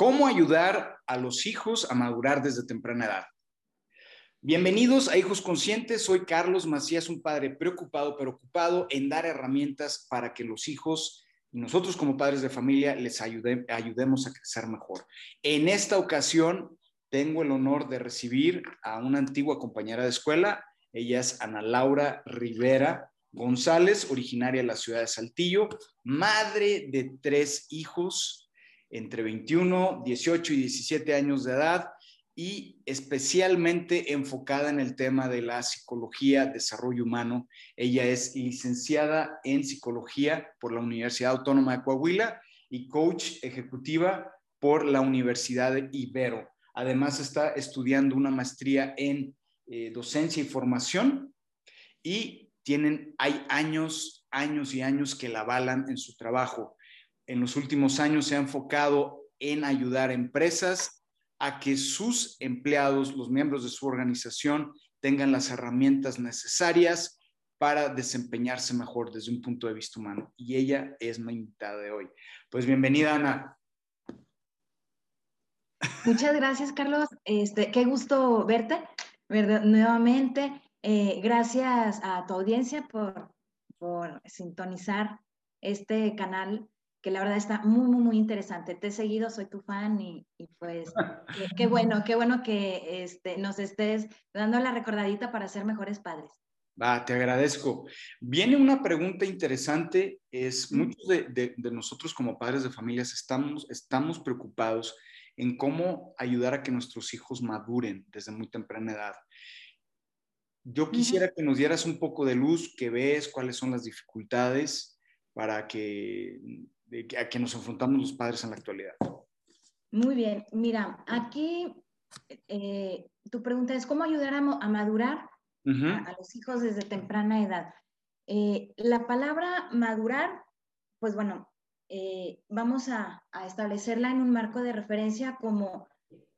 ¿Cómo ayudar a los hijos a madurar desde temprana edad? Bienvenidos a Hijos Conscientes. Soy Carlos Macías, un padre preocupado, pero ocupado en dar herramientas para que los hijos y nosotros como padres de familia les ayudemos a crecer mejor. En esta ocasión tengo el honor de recibir a una antigua compañera de escuela. Ella es Ana Laura Rivera González, originaria de la ciudad de Saltillo, madre de tres hijos entre 21, 18 y 17 años de edad y especialmente enfocada en el tema de la psicología, desarrollo humano. Ella es licenciada en psicología por la Universidad Autónoma de Coahuila y coach ejecutiva por la Universidad de Ibero. Además está estudiando una maestría en eh, docencia y formación y tienen, hay años, años y años que la avalan en su trabajo en los últimos años se ha enfocado en ayudar a empresas a que sus empleados, los miembros de su organización, tengan las herramientas necesarias para desempeñarse mejor desde un punto de vista humano. Y ella es mi invitada de hoy. Pues bienvenida, Ana. Muchas gracias, Carlos. Este, qué gusto verte ¿verdad? nuevamente. Eh, gracias a tu audiencia por, por sintonizar este canal que la verdad está muy, muy, muy interesante. Te he seguido, soy tu fan y, pues qué, bueno, qué bueno que este, nos estés dando la recordadita para ser mejores padres. Va, te agradezco. Viene una pregunta interesante, es muchos de, nosotros como padres de familias estamos, estamos preocupados en cómo ayudar a que nuestros hijos maduren desde muy temprana edad. Yo quisiera que nos dieras un poco de luz, que ves cuáles son las dificultades para que a que nos enfrentamos los padres en la actualidad. Muy bien, mira, aquí eh, tu pregunta es cómo ayudar a, madurar a, los hijos desde temprana edad. Eh, la palabra madurar, pues bueno, eh, vamos a, establecerla en un marco de referencia como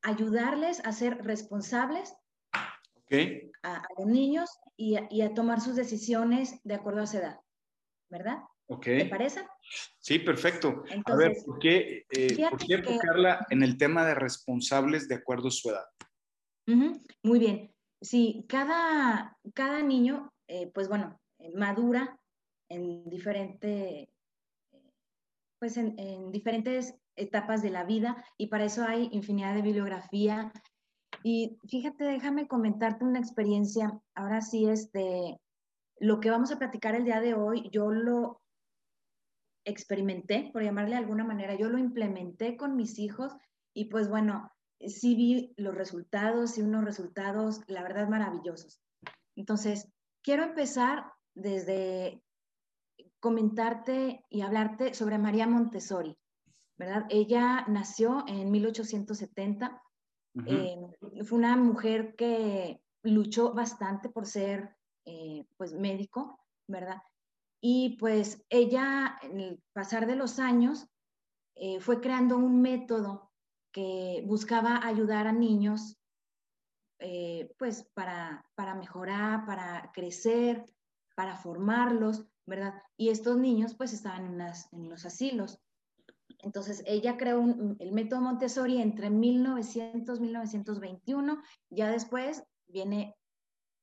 ayudarles a ser responsables a, los niños y, y a tomar sus decisiones de acuerdo a su edad, ¿verdad? ¿Te parece? Sí, perfecto. a ver, ¿por qué, eh, enfocarla en el tema de responsables de acuerdo a su edad? muy bien. Sí, cada, cada niño, eh, pues bueno, eh, madura en diferente, pues en, en, diferentes etapas de la vida y para eso hay infinidad de bibliografía. Y fíjate, déjame comentarte una experiencia, ahora sí es de lo que vamos a platicar el día de hoy, yo lo experimenté, por llamarle de alguna manera, yo lo implementé con mis hijos y pues bueno, sí vi los resultados y unos resultados, la verdad, maravillosos. Entonces, quiero empezar desde comentarte y hablarte sobre María Montessori, ¿verdad? Ella nació en 1870, eh, fue una mujer que luchó bastante por ser, eh, pues, médico, ¿verdad? Y pues ella, en el pasar de los años, eh, fue creando un método que buscaba ayudar a niños, eh, pues para, para mejorar, para crecer, para formarlos, ¿verdad? Y estos niños pues estaban en, en los asilos. Entonces, ella creó el método Montessori entre 1900 y 1921. Ya después viene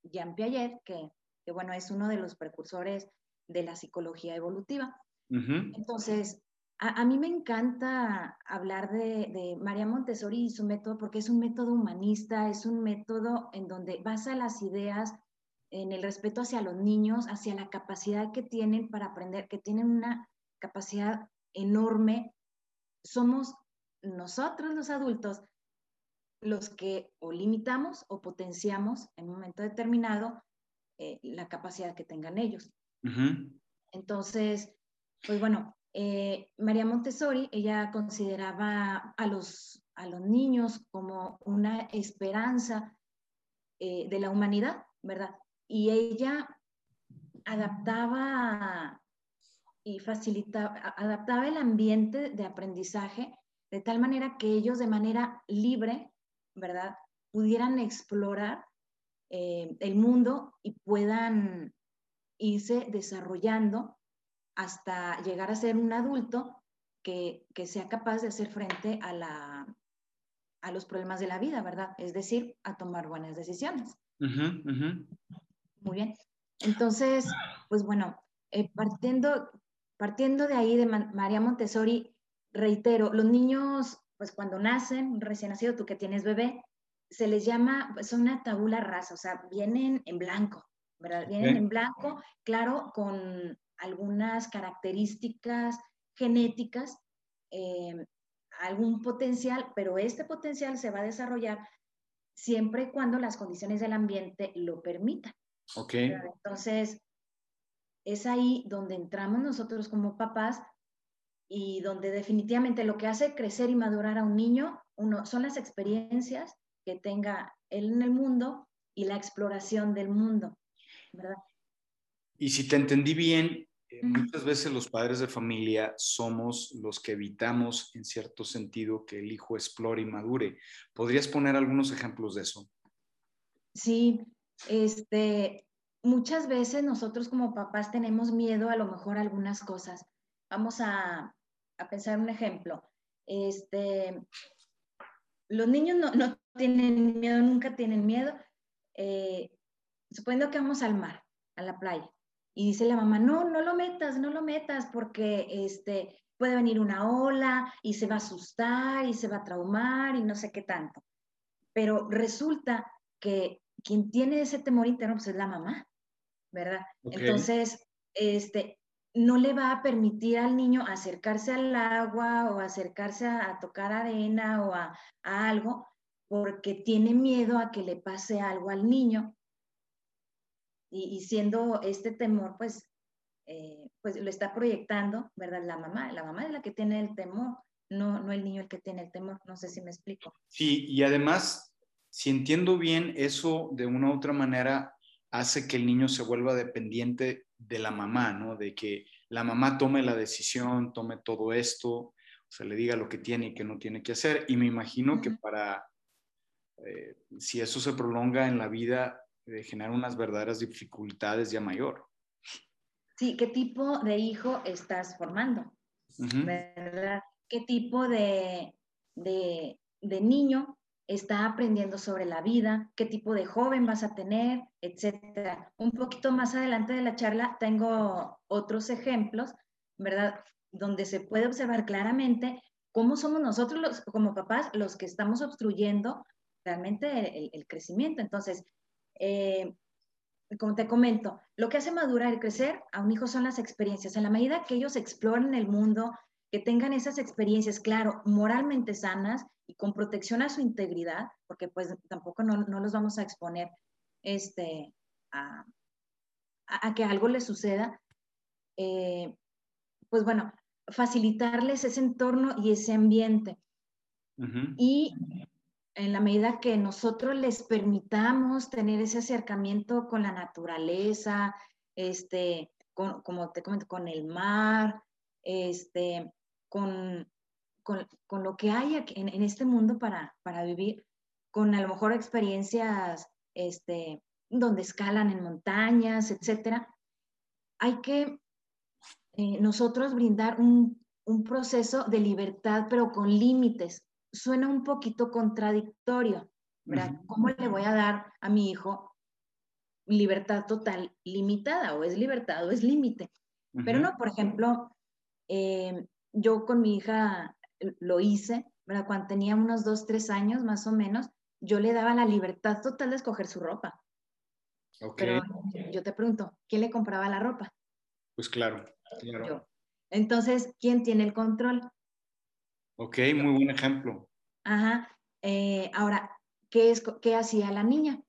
Jean Piaget, que, que, bueno, es uno de los precursores de la psicología evolutiva. Entonces, a, mí me encanta hablar de, María Montessori y su método porque es un método humanista, es un método en donde basa las ideas en el respeto hacia los niños, hacia la capacidad que tienen para aprender, que tienen una capacidad enorme. Somos nosotros los adultos los que o limitamos o potenciamos en un momento determinado eh, la capacidad que tengan ellos. Entonces, pues bueno, eh, María Montessori, ella consideraba a los, a los niños como una esperanza eh, de la humanidad, ¿verdad? Y ella adaptaba y facilitaba, adaptaba el ambiente de aprendizaje de tal manera que ellos de manera libre, ¿verdad? Pudieran explorar eh, el mundo y puedan irse desarrollando hasta llegar a ser un adulto que, que sea capaz de hacer frente a, la, a los problemas de la vida, ¿verdad? Es decir, a tomar buenas decisiones. Muy bien. Entonces, pues bueno, eh, partiendo, partiendo de ahí de María Montessori, reitero, los niños, pues cuando nacen, recién nacido, tú que tienes bebé, se les llama, pues una tabula rasa, o sea, vienen en blanco, ¿verdad? Vienen en blanco, claro, con algunas características genéticas, eh, algún potencial, pero este potencial se va a desarrollar siempre y cuando las condiciones del ambiente lo permitan. Ok. Entonces, es ahí donde entramos nosotros como papás y donde definitivamente lo que hace crecer y madurar a un niño uno, son las experiencias que tenga él en el mundo y la exploración del mundo, ¿verdad? Y si te entendí bien, eh, muchas veces los padres de familia somos los que evitamos en cierto sentido que el hijo explore y madure. ¿Podrías poner algunos ejemplos de eso? Sí, este, muchas veces nosotros como papás tenemos miedo a lo mejor a algunas cosas. Vamos a, a pensar un ejemplo. Este, los niños no, no, tienen miedo, nunca tienen miedo. Eh, suponiendo que vamos al mar, a la playa, y dice la mamá, no, no lo metas, no lo metas, porque este, puede venir una ola y se va a asustar y se va a traumar y no sé qué tanto. Pero resulta que quien tiene ese temor interno pues es la mamá, ¿verdad? Entonces, este, no le va a permitir al niño acercarse al agua o acercarse a, tocar arena o a, algo porque tiene miedo a que le pase algo al niño. Y, siendo este temor, pues, eh, pues lo está proyectando, ¿verdad? La mamá, la mamá es la que tiene el temor, no, no el niño el que tiene el temor, no sé si me explico. Sí, y además, si entiendo bien, eso de una u otra manera hace que el niño se vuelva dependiente de la mamá, ¿no? De que la mamá tome la decisión, tome todo esto, o sea, le diga lo que tiene y que no tiene que hacer. Y me imagino que para, eh, si eso se prolonga en la vida, eh, genera unas verdaderas dificultades ya mayor. Sí, ¿qué tipo de hijo estás formando? ¿Verdad? ¿Qué tipo de, de, de niño está aprendiendo sobre la vida, qué tipo de joven vas a tener, etcétera. Un poquito más adelante de la charla tengo otros ejemplos, ¿verdad? Donde se puede observar claramente cómo somos nosotros los, como papás los que estamos obstruyendo realmente el, crecimiento. Entonces, eh, como te comento, lo que hace madurar y crecer a un hijo son las experiencias. En la medida que ellos exploren el mundo, que tengan esas experiencias, claro, moralmente sanas y con protección a su integridad, porque pues tampoco no, no los vamos a exponer este, a, a, que algo les suceda, eh, pues bueno, facilitarles ese entorno y ese ambiente. Y en la medida que nosotros les permitamos tener ese acercamiento con la naturaleza, este, con, como te comento, con el mar, este, con, con, lo que hay en, en, este mundo para, para vivir, con a lo mejor experiencias este, donde escalan en montañas, etcétera, hay que eh, nosotros brindar un, un, proceso de libertad, pero con límites. Suena un poquito contradictorio, ¿verdad? ¿Cómo le voy a dar a mi hijo libertad total limitada? O es libertad o es límite. Pero no, por ejemplo, eh, yo con mi hija lo hice, ¿verdad? Cuando tenía unos dos, tres años más o menos, yo le daba la libertad total de escoger su ropa. Pero yo te pregunto, ¿quién le compraba la ropa? Pues claro, claro. Yo. Entonces, ¿quién tiene el control? Ok, muy buen ejemplo. Ajá. Eh, ahora, ¿qué, es, ¿qué hacía la niña?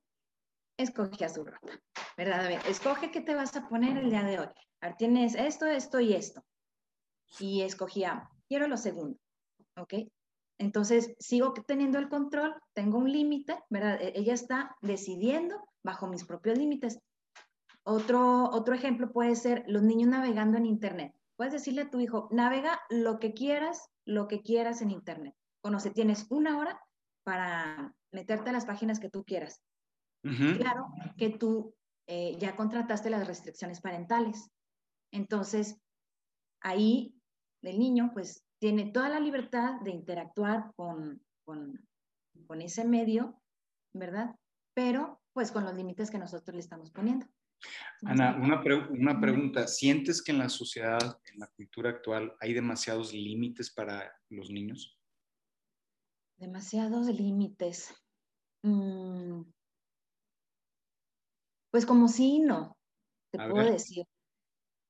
Escogía su ropa, ¿verdad? A ver, escoge qué te vas a poner el día de hoy. A ver, tienes esto, esto y esto y escogía, quiero lo segundo, ¿ok? Entonces, sigo teniendo el control, tengo un límite, ¿verdad? E-, ella está decidiendo bajo mis propios límites. Otro, otro ejemplo puede ser los niños navegando en Internet. Puedes decirle a tu hijo, navega lo que quieras, lo que quieras en Internet. Conoce, tienes una hora para meterte a las páginas que tú quieras. Claro que tú eh, ya contrataste las restricciones parentales. Entonces, ahí del niño, pues tiene toda la libertad de interactuar con, con, con ese medio, ¿verdad? Pero pues con los límites que nosotros le estamos poniendo. Ana, una, una, pregunta. ¿Sientes que en la sociedad, en la cultura actual, hay demasiados límites para los niños? Demasiados límites. Mm. Pues como sí no, te puedo decir.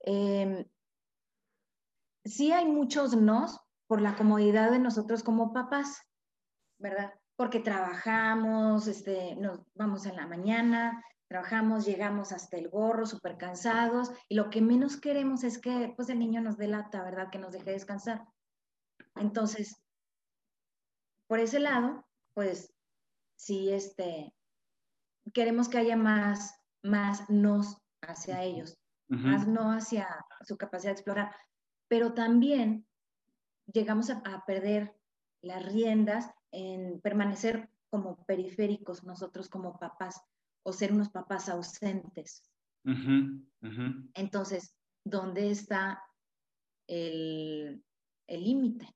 Em, sí hay muchos nos por la comodidad de nosotros como papás, ¿verdad? Porque trabajamos, este, nos vamos en la mañana, trabajamos, llegamos hasta el gorro, súper cansados, y lo que menos queremos es que pues el niño nos delata, ¿verdad? Que nos deje descansar. Entonces, por ese lado, pues sí, este, queremos que haya más, más nos hacia ellos, más no hacia su capacidad de explorar, pero también llegamos a, perder las riendas en permanecer como periféricos nosotros como papás o ser unos papás ausentes. Entonces, ¿dónde está el límite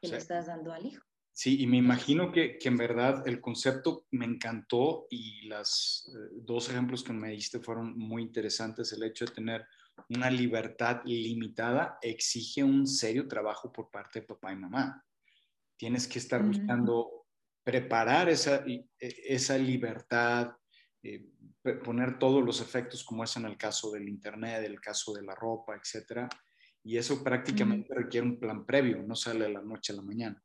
que le estás dando al hijo? Sí, y me imagino que, que, en verdad el concepto me encantó y los eh, dos ejemplos que me diste fueron muy interesantes. El hecho de tener una libertad limitada exige un serio trabajo por parte de papá y mamá. Tienes que estar buscando preparar esa, e, esa libertad, eh, poner todos los efectos como es en el caso del Internet, el caso de la ropa, etcétera. Y eso prácticamente requiere un plan previo, no sale de la noche a la mañana.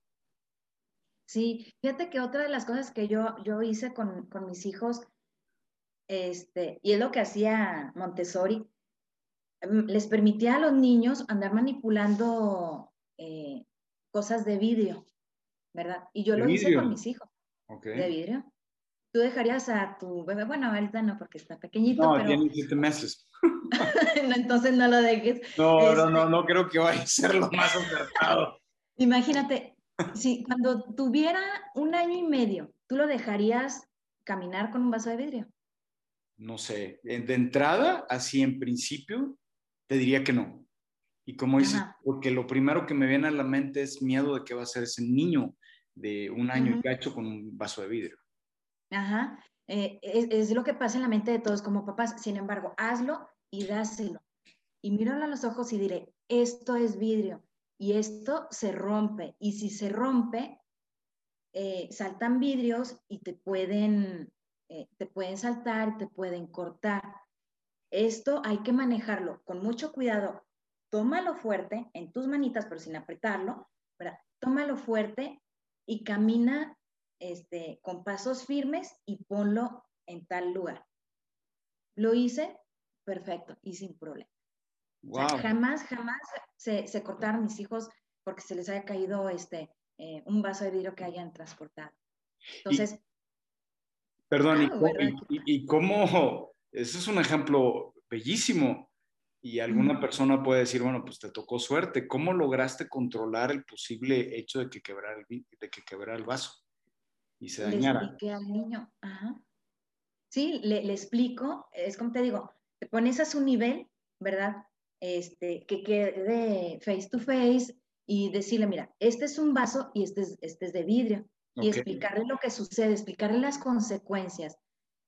Sí, fíjate que otra de las cosas que yo, yo hice con, mis hijos, este, y es lo que hacía Montessori, mm, les permitía a los niños andar manipulando eh, cosas de vidrio, ¿verdad? Y yo lo hice con mis hijos. De vidrio. Tú dejarías a tu bebé, bueno, ahorita no porque está pequeñito, no, pero... tiene siete meses. entonces no lo dejes. No, no, no, este no creo que vaya a ser lo más acertado. Imagínate, Sí, cuando tuviera un año y medio, ¿tú lo dejarías caminar con un vaso de vidrio? No sé, de entrada, así en principio, te diría que no. Y como dices, porque lo primero que me viene a la mente es miedo de que va a ser ese niño de un año y cacho con un vaso de vidrio. Ajá, eh, es, lo que pasa en la mente de todos como papás. Sin embargo, hazlo y dáselo. Y míralo a los ojos y diré, esto es vidrio y esto se rompe. Y si se rompe, eh, saltan vidrios y te pueden, eh, te pueden saltar, te pueden cortar. Esto hay que manejarlo con mucho cuidado. Tómalo fuerte en tus manitas, pero sin apretarlo. ¿verdad? Tómalo fuerte y camina este, con pasos firmes y ponlo en tal lugar. Lo hice perfecto y sin problema jamás, jamás se, se, cortaron mis hijos porque se les haya caído este, eh, un vaso de vidrio que hayan transportado. Entonces... perdón, y, cómo, ese es un ejemplo bellísimo, y alguna persona puede decir, bueno, pues te tocó suerte. ¿Cómo lograste controlar el posible hecho de que quebrara el, de que quebrara el vaso y se dañara? Le expliqué al niño, Ajá. Sí, le, le, explico, es como te digo, te pones a su nivel, ¿verdad? este, que quede face to face y decirle, mira, este es un vaso y este es, este es de vidrio. Y explicarle lo que sucede, explicarle las consecuencias,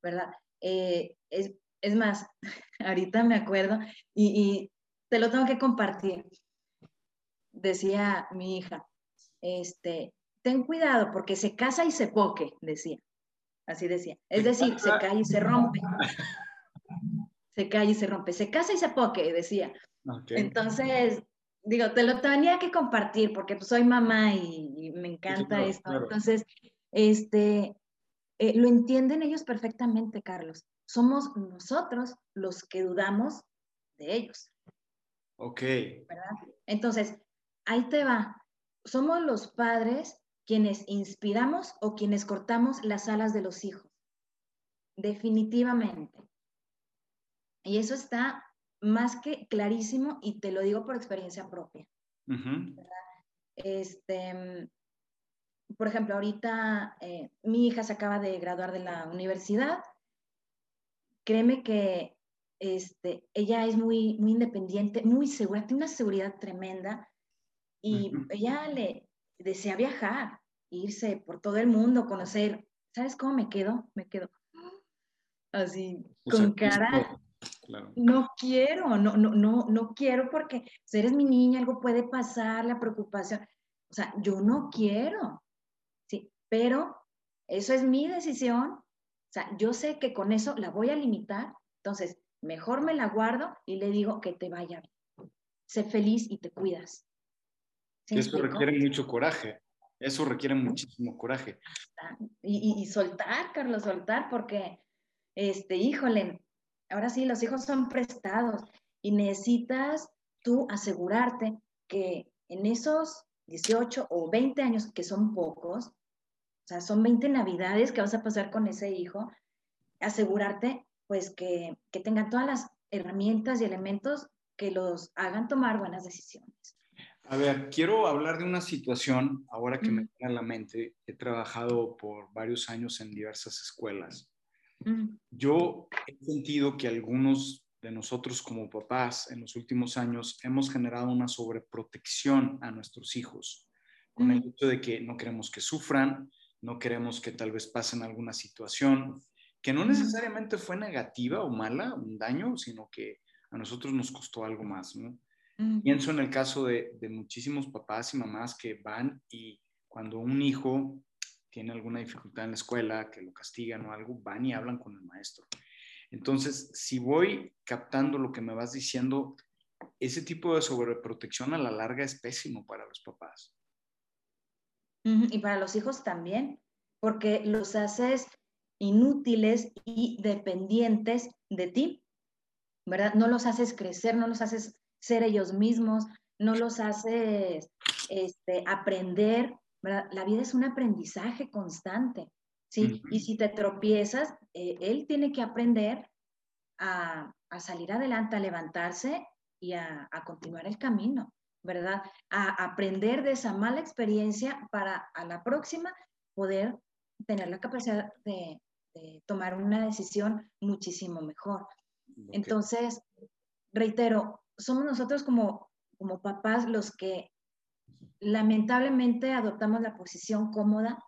¿verdad? Eh, es, es, más, ahorita me acuerdo y, y, te lo tengo que compartir. Decía mi hija, este, ten cuidado porque se casa y se poque, decía. Así decía. Es decir, se cae y se rompe. Se cae y se rompe. Se casa y se poque, decía. Entonces, digo, te lo tenía que compartir porque pues, soy mamá y, me encanta esto. Entonces, este, eh, lo entienden ellos perfectamente, Carlos. Somos nosotros los que dudamos de ellos. Ok. Entonces, ahí te va. Somos los padres quienes inspiramos o quienes cortamos las alas de los hijos. Definitivamente. Y eso está más que clarísimo y te lo digo por experiencia propia. Este, por ejemplo, ahorita eh, mi hija se acaba de graduar de la universidad. Créeme que este, ella es muy, muy independiente, muy segura, tiene una seguridad tremenda. y ella le desea viajar, irse por todo el mundo, conocer. ¿Sabes cómo me quedo? Me quedo así, con cara. No quiero, no, no, no, no quiero porque si eres mi niña, algo puede pasar, la preocupación. O sea, yo no quiero, sí, pero eso es mi decisión. O sea, yo sé que con eso la voy a limitar, entonces mejor me la guardo y le digo que te vaya bien. Sé feliz y te cuidas. Eso requiere mucho coraje. Eso requiere muchísimo coraje. Y, y, soltar, Carlos, soltar, porque, este, híjole, ahora sí, los hijos son prestados y necesitas tú asegurarte que en esos 18 o 20 años, que son pocos, o sea, son 20 navidades que vas a pasar con ese hijo, asegurarte pues que, que tengan todas las herramientas y elementos que los hagan tomar buenas decisiones. A ver, quiero hablar de una situación, ahora que me viene a la mente, he trabajado por varios años en diversas escuelas. Yo he sentido que algunos de nosotros como papás en los últimos años hemos generado una sobreprotección a nuestros hijos, con el hecho de que no queremos que sufran, no queremos que tal vez pasen alguna situación que no necesariamente fue negativa o mala, un daño, sino que a nosotros nos costó algo más, ¿no? Pienso en el caso de, muchísimos papás y mamás que van y cuando un hijo tiene alguna dificultad en la escuela, que lo castigan o algo, van y hablan con el maestro. Entonces, si voy captando lo que me vas diciendo, ese tipo de sobreprotección a la larga es pésimo para los papás. Y para los hijos también, porque los haces inútiles y dependientes de ti, ¿verdad? No los haces crecer, no los haces ser ellos mismos, no los haces este, aprender, La vida es un aprendizaje constante, ¿sí? Y si te tropiezas, eh, él tiene que aprender a, salir adelante, a levantarse y a, continuar el camino, ¿verdad? A aprender de esa mala experiencia para a la próxima poder tener la capacidad de, tomar una decisión muchísimo mejor. Entonces, reitero, somos nosotros como, como papás los que lamentablemente adoptamos la posición cómoda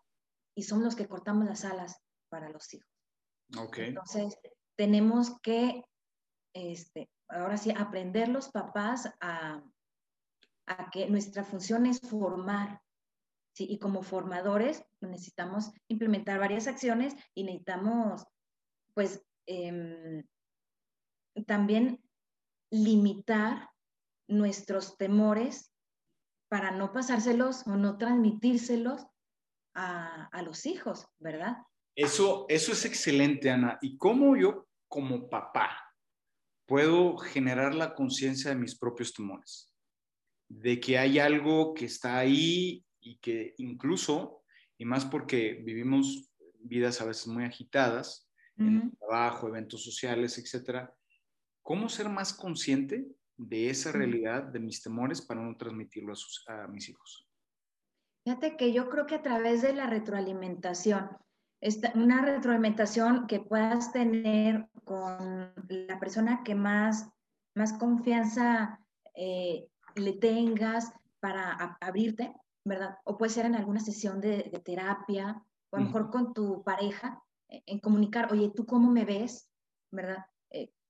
y somos los que cortamos las alas para los hijos. Okay. Entonces, tenemos que, este, ahora sí, aprender los papás a, a que nuestra función es formar. ¿sí? Y como formadores necesitamos implementar varias acciones y necesitamos, pues, eh, también limitar nuestros temores para no pasárselos o no transmitírselos a, los hijos, ¿verdad? Eso, eso es excelente, Ana. ¿Y cómo yo, como papá, puedo generar la conciencia de mis propios temores? De que hay algo que está ahí y que incluso, y más porque vivimos vidas a veces muy agitadas, en el trabajo, eventos sociales, etcétera, ¿Cómo ser más consciente de esa realidad, de mis temores, para no transmitirlo a, mis hijos? Fíjate que yo creo que a través de la retroalimentación, una retroalimentación que puedas tener con la persona que más, más confianza eh, le tengas para abrirte, ¿verdad? O puede ser en alguna sesión de, terapia, o a lo mejor con tu pareja, en comunicar, oye, ¿tú cómo me ves? ¿Verdad?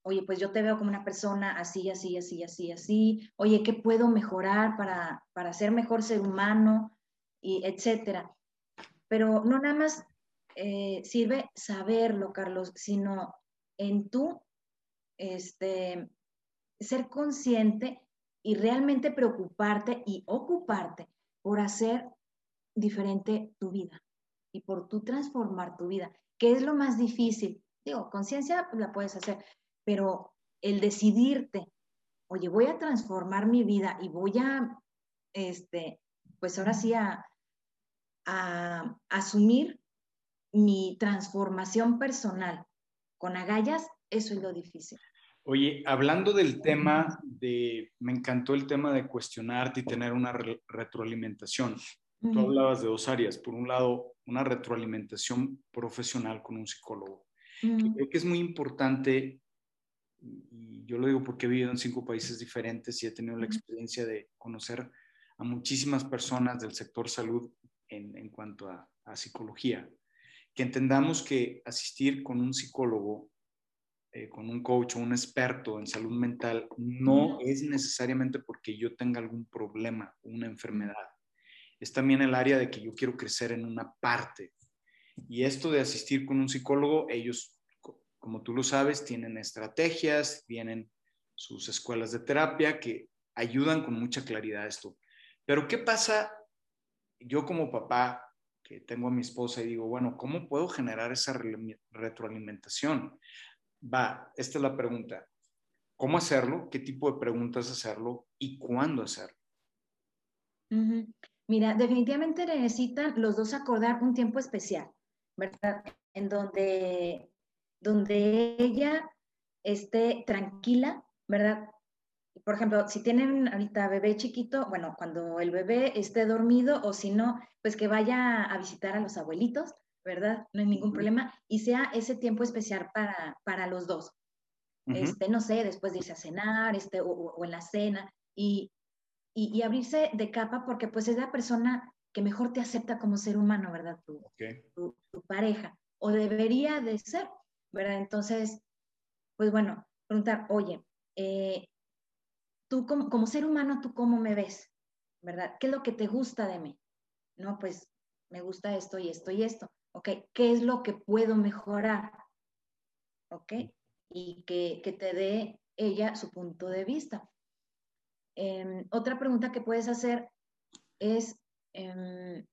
Oye, pues yo te veo como una persona así, así, así, así, así, oye, ¿qué puedo mejorar para, para ser mejor ser humano? Y etcétera. Pero no nada más eh, sirve saberlo, Carlos, sino en tú este, ser consciente y realmente preocuparte y ocuparte por hacer diferente tu vida y por tú transformar tu vida, que es lo más difícil. Digo, conciencia la puedes hacer, pero el decidirte, oye, voy a transformar mi vida y voy a, este, pues ahora sí, a, asumir mi transformación personal con agallas, eso es lo difícil. Oye, hablando del tema de, me encantó el tema de cuestionarte y tener una retroalimentación. Tú hablabas de dos áreas. Por un lado, una retroalimentación profesional con un psicólogo. Creo que es muy importante y yo lo digo porque he vivido en cinco países diferentes y he tenido la experiencia de conocer a muchísimas personas del sector salud en, cuanto a, psicología, que entendamos que asistir con un psicólogo, eh, con un coach o un experto en salud mental no es necesariamente porque yo tenga algún problema o una enfermedad. Es también el área de que yo quiero crecer en una parte. Y esto de asistir con un psicólogo, ellos, como tú lo sabes, tienen estrategias, tienen sus escuelas de terapia que ayudan con mucha claridad a esto. Pero ¿qué pasa yo como papá que tengo a mi esposa y digo, bueno, ¿cómo puedo generar esa retroalimentación? Va, esta es la pregunta. ¿Cómo hacerlo? ¿Qué tipo de preguntas hacerlo? ¿Y cuándo hacerlo? Mira, definitivamente necesitan los dos acordar un tiempo especial, ¿verdad? En donde, donde ella esté tranquila, ¿verdad? por ejemplo, si tienen ahorita bebé chiquito, bueno, cuando el bebé esté dormido o si no, pues que vaya a visitar a los abuelitos, ¿verdad? No hay ningún problema y sea ese tiempo especial para, para los dos. Este, no sé, después de irse a cenar, este, o, en la cena y, y, abrirse de capa porque pues es la persona que mejor te acepta como ser humano, ¿verdad? Tu, tu, tu pareja, o debería de ser, ¿verdad? Entonces, pues bueno, preguntar, oye, eh, tú como, ser humano, ¿tú cómo me ves? ¿Verdad? ¿Qué es lo que te gusta de mí? No, pues me gusta esto y esto y esto. ¿Ok? ¿Qué es lo que puedo mejorar? ¿Ok? Y que, te dé ella su punto de vista. Em, otra pregunta que puedes hacer es, em,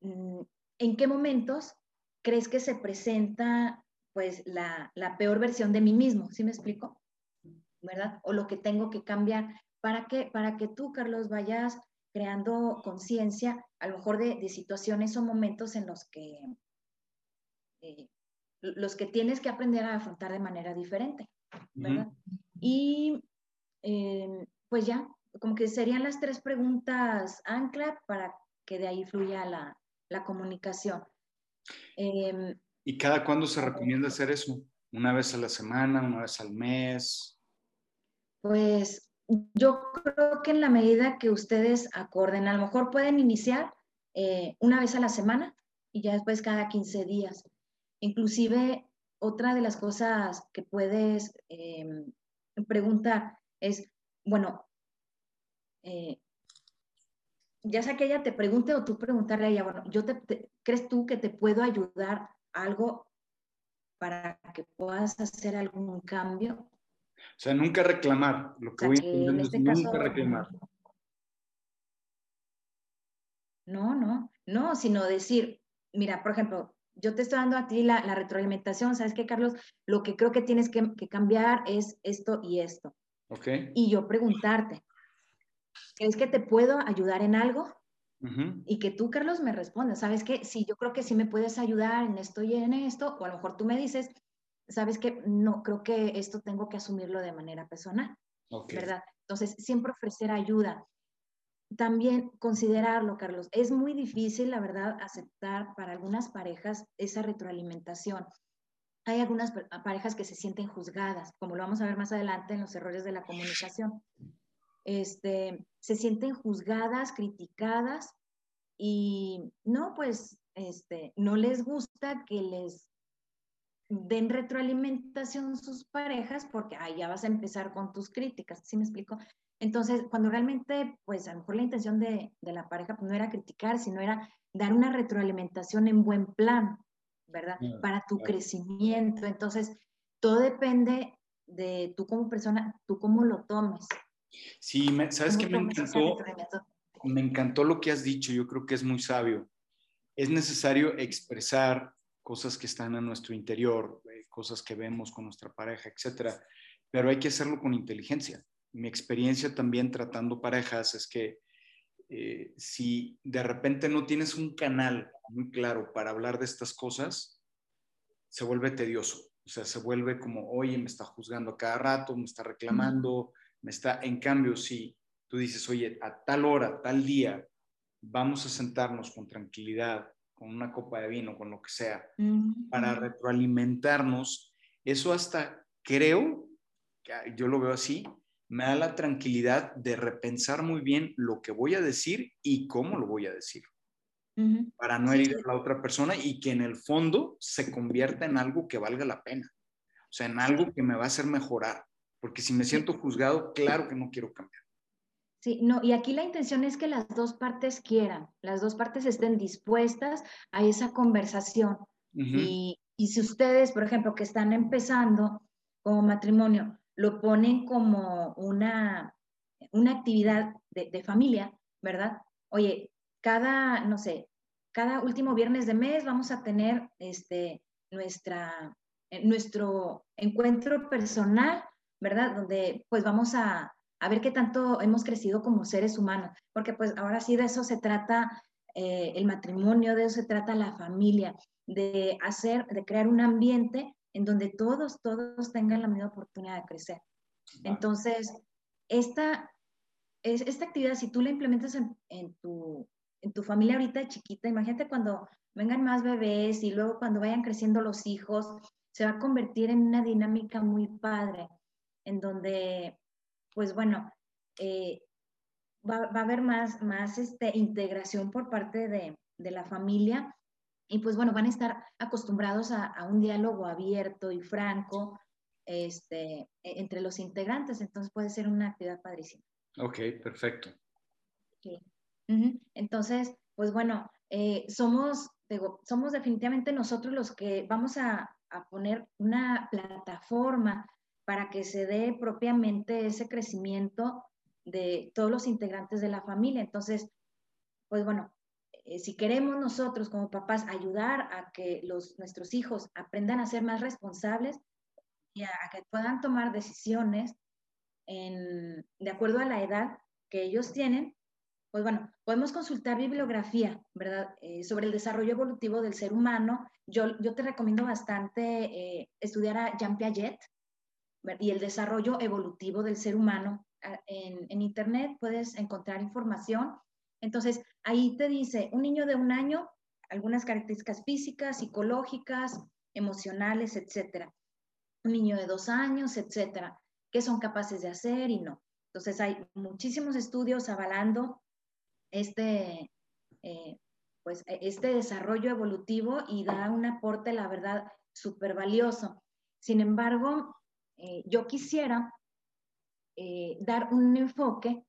mm, ¿en qué momentos crees que se presenta pues la, la peor versión de mí mismo? ¿Sí me explico? ¿verdad? O lo que tengo que cambiar. ¿Para que Para que tú, Carlos, vayas creando conciencia, a lo mejor de, situaciones o momentos en los que, eh, los que tienes que aprender a afrontar de manera diferente, ¿verdad? Y em, pues ya, como que serían las tres preguntas ancla para que de ahí fluya la, la comunicación. Em, ¿Y cada cuándo se recomienda hacer eso? ¿Una vez a la semana, una vez al mes? Pues yo creo que en la medida que ustedes acorden, a lo mejor pueden iniciar eh, una vez a la semana y ya después cada 15 días. Inclusive, otra de las cosas que puedes em, preguntar es, bueno, eh, ya sea que ella te pregunte o tú preguntarle a ella, bueno, yo te, ¿crees tú que te puedo ayudar algo para que puedas hacer algún cambio? O sea, nunca reclamar. Lo que voy a este nunca reclamar. No, no, no, sino decir, mira, por ejemplo, yo te estoy dando a ti la, retroalimentación, ¿sabes qué, Carlos? Lo que creo que tienes que, cambiar es esto y esto. Ok. Y yo preguntarte, ¿crees que te puedo ayudar en algo? Y que tú, Carlos, me respondas, ¿sabes qué? Sí, yo creo que sí me puedes ayudar en esto y en esto, o a lo mejor tú me dices, sabes que no, creo que esto tengo que asumirlo de manera personal, ¿verdad? Entonces, siempre ofrecer ayuda. También considerarlo, Carlos. Es muy difícil, la verdad, aceptar para algunas parejas esa retroalimentación. Hay algunas parejas que se sienten juzgadas, como lo vamos a ver más adelante en los errores de la comunicación. Este, se sienten juzgadas, criticadas y no, pues, este, no les gusta que les den retroalimentación sus parejas porque ahí ya vas a empezar con tus críticas, ¿sí me explico? Entonces, cuando realmente, pues a lo mejor la intención de, la pareja pues, no era criticar, sino era dar una retroalimentación en buen plan, ¿verdad? Para tu crecimiento. Entonces, todo depende de tú como persona, tú cómo lo tomes. Sí, sabes que me encantó, me encantó lo que has dicho, yo creo que es muy sabio. Es necesario expresar cosas que están en nuestro interior, eh, cosas que vemos con nuestra pareja, etcétera. Pero hay que hacerlo con inteligencia. Mi experiencia también tratando parejas es que eh, si de repente no tienes un canal muy claro para hablar de estas cosas, se vuelve tedioso. O sea, se vuelve como, oye, me está juzgando a cada rato, me está reclamando, me está... En cambio, si tú dices, oye, a tal hora, tal día, vamos a sentarnos con tranquilidad, con una copa de vino, con lo que sea, para retroalimentarnos. Eso hasta creo, yo lo veo así, me da la tranquilidad de repensar muy bien lo que voy a decir y cómo lo voy a decir. Para no herir a la otra persona y que en el fondo se convierta en algo que valga la pena. O sea, en algo que me va a hacer mejorar. Porque si me siento juzgado, claro que no quiero cambiar. Sí, no, y aquí la intención es que las dos partes quieran, las dos partes estén dispuestas a esa conversación. y, y si ustedes, por ejemplo, que están empezando como matrimonio, lo ponen como una, una actividad de, familia, ¿verdad? Oye, cada, no sé, cada último viernes de mes vamos a tener este, nuestra, eh, nuestro encuentro personal, ¿verdad? Donde pues vamos a, a, ver qué tanto hemos crecido como seres humanos, porque pues ahora sí de eso se trata eh, el matrimonio, de eso se trata la familia, de hacer, de crear un ambiente en donde todos, todos tengan la misma oportunidad de crecer. Entonces, esta, es, esta actividad, si tú la implementas en, tu, en tu familia ahorita chiquita, imagínate cuando vengan más bebés y luego cuando vayan creciendo los hijos, se va a convertir en una dinámica muy padre, en donde, pues bueno, eh, va, va, a haber más, más este, integración por parte de, de la familia y pues bueno, van a estar acostumbrados a, un diálogo abierto y franco este, e, entre los integrantes, entonces puede ser una actividad padrísima. Ok, perfecto. Entonces, pues bueno, eh, somos, somos definitivamente nosotros los que vamos a, a poner una plataforma para que se dé propiamente ese crecimiento de todos los integrantes de la familia. Entonces, pues bueno, eh, si queremos nosotros como papás ayudar a que los, nuestros hijos aprendan a ser más responsables y a, que puedan tomar decisiones de acuerdo a la edad que ellos tienen, pues bueno, podemos consultar bibliografía, ¿verdad? Eh, sobre el desarrollo evolutivo del ser humano. Yo, yo te recomiendo bastante eh, estudiar a Jean Piaget y el desarrollo evolutivo del ser humano. Ah, en, Internet puedes encontrar información entonces, ahí te dice, un niño de un año, algunas características físicas, psicológicas, emocionales, etcétera. Un niño de dos años, etcétera. ¿Qué son capaces de hacer y no? Entonces, hay muchísimos estudios avalando este, eh, pues, e, este desarrollo evolutivo y da un aporte, la verdad, súper valioso. Sin embargo, eh, yo quisiera eh, dar un enfoque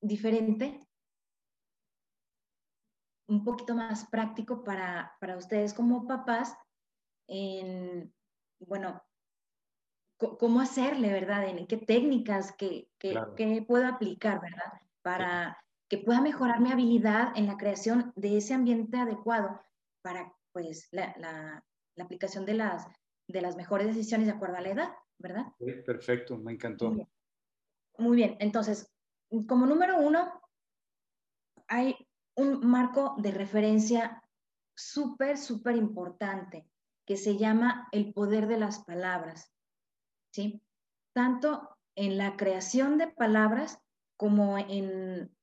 diferente, un poquito más práctico para, ustedes como papás, en, bueno, cómo hacerle, ¿verdad? En qué técnicas, qué, puedo aplicar, ¿verdad? Para que pueda mejorar mi habilidad en la creación de ese ambiente adecuado para, pues, la, aplicación de las, de las mejores decisiones de acuerdo a la edad, ¿verdad? perfecto, me encantó. Muy bien, entonces, como número uno, hay un marco de referencia súper, súper importante que se llama el poder de las palabras, ¿sí? Tanto en la creación de palabras como en,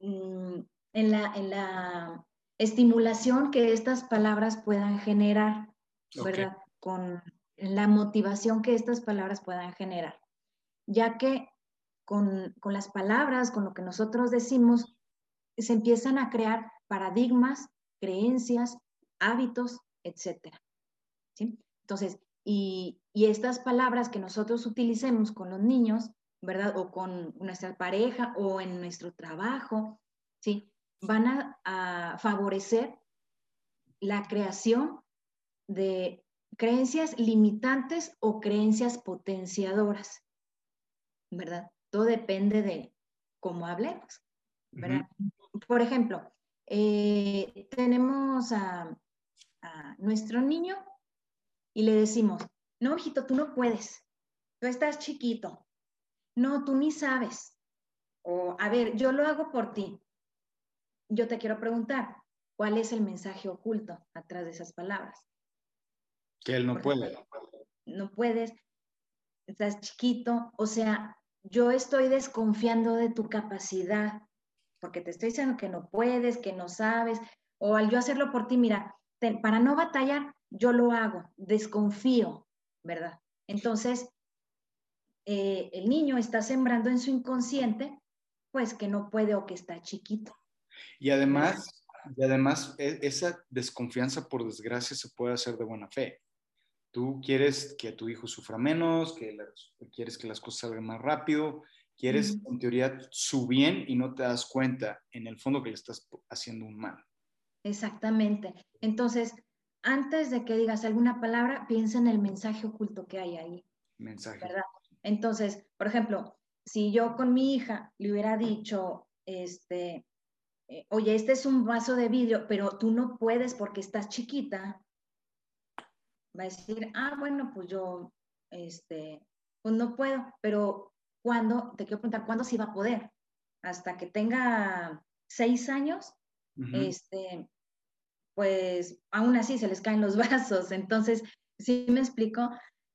mm, en, la, en la estimulación que estas palabras puedan generar, ¿verdad? Con la motivación que estas palabras puedan generar, ya que con, las palabras, con lo que nosotros decimos, se empiezan a crear paradigmas, creencias, hábitos, etc. ¿sí? Entonces, y, estas palabras que nosotros utilicemos con los niños, ¿verdad? O con nuestra pareja o en nuestro trabajo, ¿sí? Van a favorecer la creación de creencias limitantes o creencias potenciadoras, ¿verdad? Todo depende de cómo hablemos. Por ejemplo, eh, tenemos a, nuestro niño y le decimos, no, hijito, tú no puedes, tú estás chiquito, no, tú ni sabes. O, a ver, yo lo hago por ti. Yo te quiero preguntar, ¿cuál es el mensaje oculto atrás de esas palabras? Que él no puede. no puedes, estás chiquito, o sea, yo estoy desconfiando de tu capacidad, porque te estoy diciendo que no puedes, que no sabes, o al yo hacerlo por ti, mira, para no batallar, yo lo hago, desconfío, ¿verdad? Entonces, eh, el niño está sembrando en su inconsciente, pues que no puede o que está chiquito. Y además, y además e, esa desconfianza, por desgracia, se puede hacer de buena fe. Tú quieres que tu hijo sufra menos, que quieres que las cosas salgan más rápido, quieres en teoría su bien y no te das cuenta en el fondo que le estás haciendo un mal. Exactamente. Entonces, antes de que digas alguna palabra, piensa en el mensaje oculto que hay ahí. Mensaje. ¿verdad? Entonces, por ejemplo, si yo con mi hija le hubiera dicho, este, eh, oye, este es un vaso de vidrio, pero tú no puedes porque estás chiquita, va a decir, ah, bueno, pues yo, este, pues no puedo, pero ¿cuándo? Te quiero preguntar, ¿cuándo sí va a poder? Hasta que tenga seis años, este, pues aún así se les caen los vasos. Entonces, sí me explico,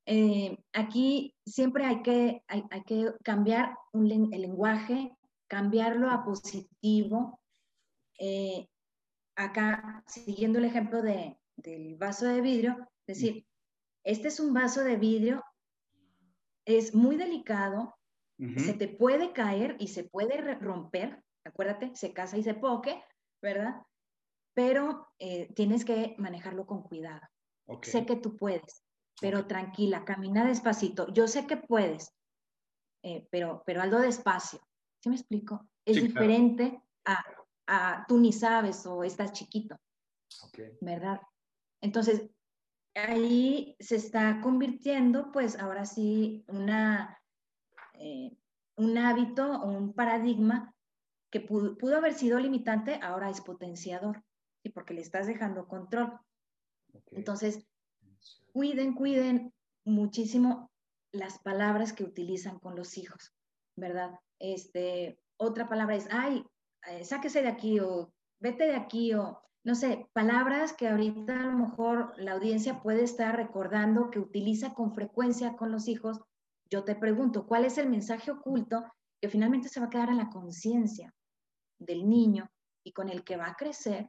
eh, aquí siempre hay que, hay, que cambiar el lenguaje, cambiarlo a positivo. Eh, acá, siguiendo el ejemplo de, del vaso de vidrio, decir, este es un vaso de vidrio, es muy delicado, se te puede caer y se puede romper, acuérdate, se casa y se poque, ¿verdad? Pero eh, tienes que manejarlo con cuidado. Sé que tú puedes, pero tranquila, camina despacito. Yo sé que puedes, eh, pero, pero algo despacio. ¿Sí me explico? Es diferente a, a, tú ni sabes o estás chiquito. ¿Verdad? Entonces, ahí se está convirtiendo, pues ahora sí, una, eh, un hábito o un paradigma que pudo, haber sido limitante, ahora es potenciador, ¿sí? porque le estás dejando control. Entonces, cuiden, cuiden muchísimo las palabras que utilizan con los hijos, ¿verdad? Este, otra palabra es, ay, eh, sáquese de aquí o vete de aquí o no sé, palabras que ahorita a lo mejor la audiencia puede estar recordando que utiliza con frecuencia con los hijos. Yo te pregunto, ¿cuál es el mensaje oculto que finalmente se va a quedar en la conciencia del niño y con el que va a crecer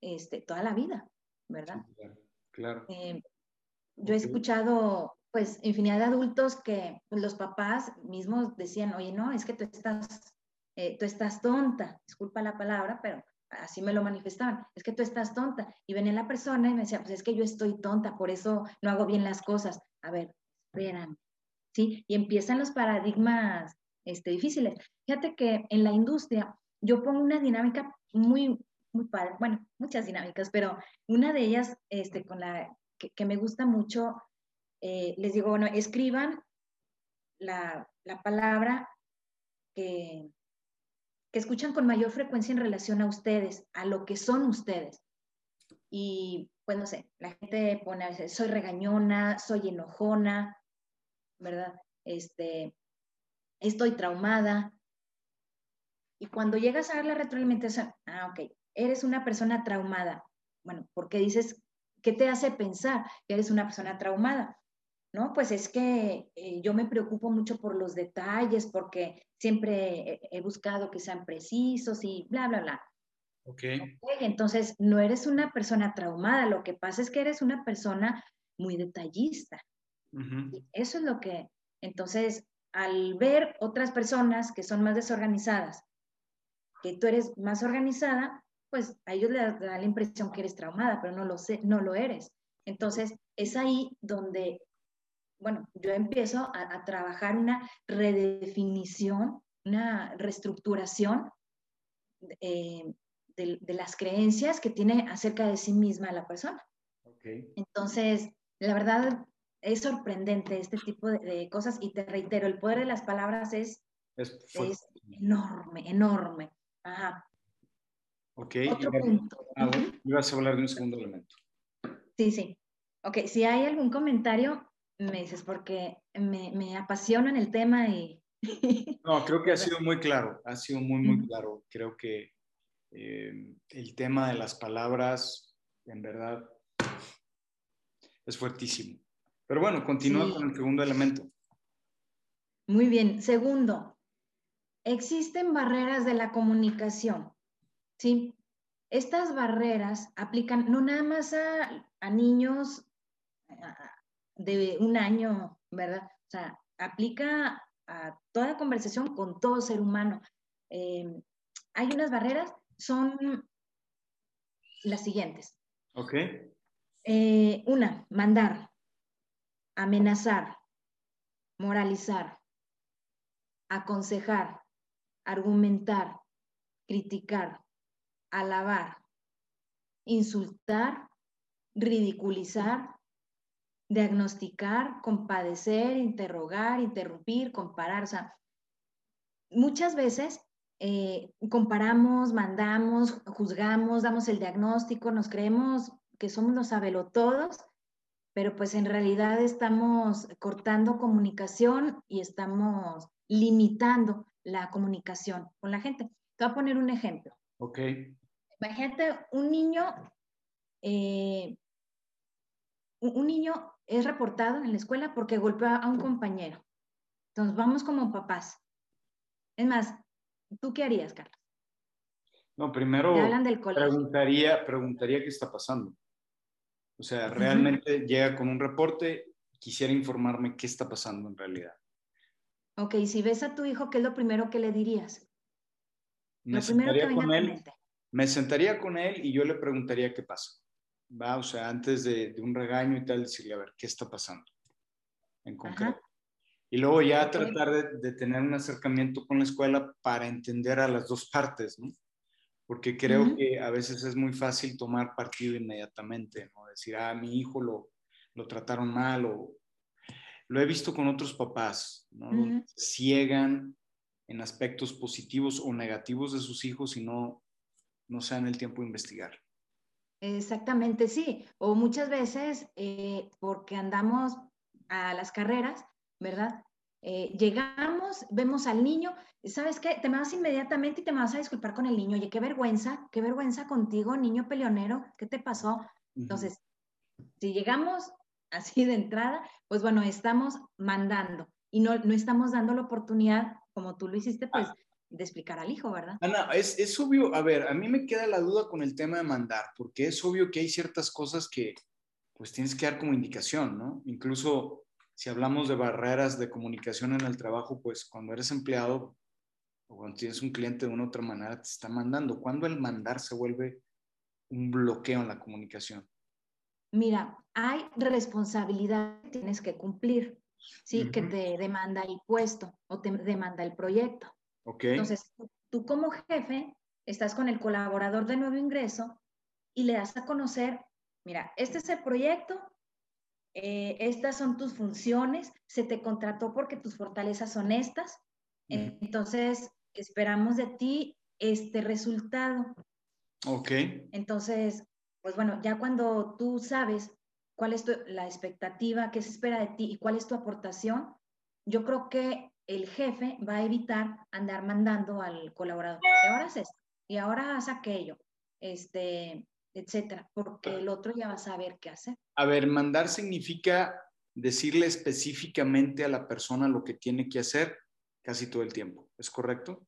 este, toda la vida, ¿verdad? claro. Eh, yo he escuchado pues infinidad de adultos que los papás mismos decían, oye, no, es que tú estás, eh, tú estás tonta, disculpa la palabra, pero así me lo manifestaban, es que tú estás tonta. Y venía la persona y me decía, pues es que yo estoy tonta, por eso no hago bien las cosas. A ver, espérame, ¿sí? Y empiezan los paradigmas este, difíciles. Fíjate que en la industria yo pongo una dinámica muy, muy padre, bueno, muchas dinámicas, pero una de ellas este, con la que, me gusta mucho, eh, les digo, bueno, escriban la, la palabra que, que escuchan con mayor frecuencia en relación a ustedes, a lo que son ustedes. Y pues no sé, la gente pone, soy regañona, soy enojona, ¿verdad? Este, estoy traumada. Y cuando llegas a ver la retroalimentación, ah, ok, eres una persona traumada. Bueno, ¿por qué dices, qué te hace pensar que eres una persona traumada? ¿No? Pues es que eh, yo me preocupo mucho por los detalles, porque siempre he, buscado que sean precisos y bla, bla, bla. Ok. Entonces, no eres una persona traumada, lo que pasa es que eres una persona muy detallista. Eso es lo que, entonces, al ver otras personas que son más desorganizadas, que tú eres más organizada, pues a ellos les da la impresión que eres traumada, pero no lo sé, no lo eres. Entonces, es ahí donde bueno, yo empiezo a, trabajar una redefinición, una reestructuración eh, de, las creencias que tiene acerca de sí misma la persona. Entonces, la verdad es sorprendente este tipo de, cosas y te reitero, el poder de las palabras es, es, enorme, enorme. Ajá. Ok. Otro punto. Ah, ibas a hablar de un segundo elemento. Sí, sí. Ok, si hay algún comentario, me dices, porque me, me apasiona en el tema y... no, creo que ha sido muy claro, ha sido muy, muy claro. Creo que eh, el tema de las palabras, en verdad, es fuertísimo. Pero bueno, continúa con el segundo elemento. Muy bien. Segundo, existen barreras de la comunicación. ¿sí? Estas barreras aplican no nada más a, a niños, de un año, ¿verdad? O sea, aplica a toda conversación con todo ser humano. Eh, hay unas barreras, son las siguientes. Ok. Eh, una, mandar, amenazar, moralizar, aconsejar, argumentar, criticar, alabar, insultar, ridiculizar, diagnosticar, compadecer, interrogar, interrumpir, comparar. O sea, muchas veces eh, comparamos, mandamos, juzgamos, damos el diagnóstico, nos creemos que somos los sabelotodos, pero pues en realidad estamos cortando comunicación y estamos limitando la comunicación con la gente. Te voy a poner un ejemplo. Ok. Imagínate un niño, eh, un niño es reportado en la escuela porque golpeó a un compañero. Entonces vamos como papás. Es más, ¿tú qué harías, Carlos? No, primero preguntaría, preguntaría qué está pasando. O sea, realmente llega con un reporte, quisiera informarme qué está pasando en realidad. Ok, si ves a tu hijo, ¿qué es lo primero que le dirías? Me sentaría con él, me sentaría con él y yo le preguntaría qué pasa. Va, o sea, antes de, un regaño y tal, decirle, a ver, ¿qué está pasando? En concreto. Y luego ya tratar de, de, tener un acercamiento con la escuela para entender a las dos partes, ¿no? Porque creo que a veces es muy fácil tomar partido inmediatamente, ¿no? Decir, ah, mi hijo lo, lo trataron mal o... Lo he visto con otros papás, ¿no? Ciegan en aspectos positivos o negativos de sus hijos y no, no se dan el tiempo de investigar. Exactamente, sí. O muchas veces eh, porque andamos a las carreras, ¿verdad? Eh, llegamos, vemos al niño, ¿sabes qué? Te vas inmediatamente y te vas a disculpar con el niño. Oye, qué vergüenza, qué vergüenza contigo, niño peleonero, ¿qué te pasó? Entonces, si llegamos así de entrada, pues bueno, estamos mandando y no, no estamos dando la oportunidad como tú lo hiciste, pues. De explicar al hijo, ¿verdad? Ana, es, es obvio, a ver, a mí me queda la duda con el tema de mandar, porque es obvio que hay ciertas cosas que, pues, tienes que dar como indicación, ¿no? Incluso si hablamos de barreras de comunicación en el trabajo, pues, cuando eres empleado o cuando tienes un cliente de una u otra manera, te está mandando. ¿Cuándo el mandar se vuelve un bloqueo en la comunicación? Mira, hay responsabilidad que tienes que cumplir. ¿sí? Que te demanda el puesto o te demanda el proyecto. Okay. Entonces, tú como jefe estás con el colaborador de nuevo ingreso y le das a conocer, mira, este es el proyecto, eh, estas son tus funciones, se te contrató porque tus fortalezas son estas, entonces esperamos de ti este resultado. Ok. Entonces, pues bueno, ya cuando tú sabes cuál es la expectativa, qué se espera de ti y cuál es tu aportación, yo creo que el jefe va a evitar andar mandando al colaborador, y ahora haz esto, y ahora haz aquello, este, etcétera, porque el otro ya va a saber qué hacer. A ver, mandar significa decirle específicamente a la persona lo que tiene que hacer casi todo el tiempo, ¿es correcto?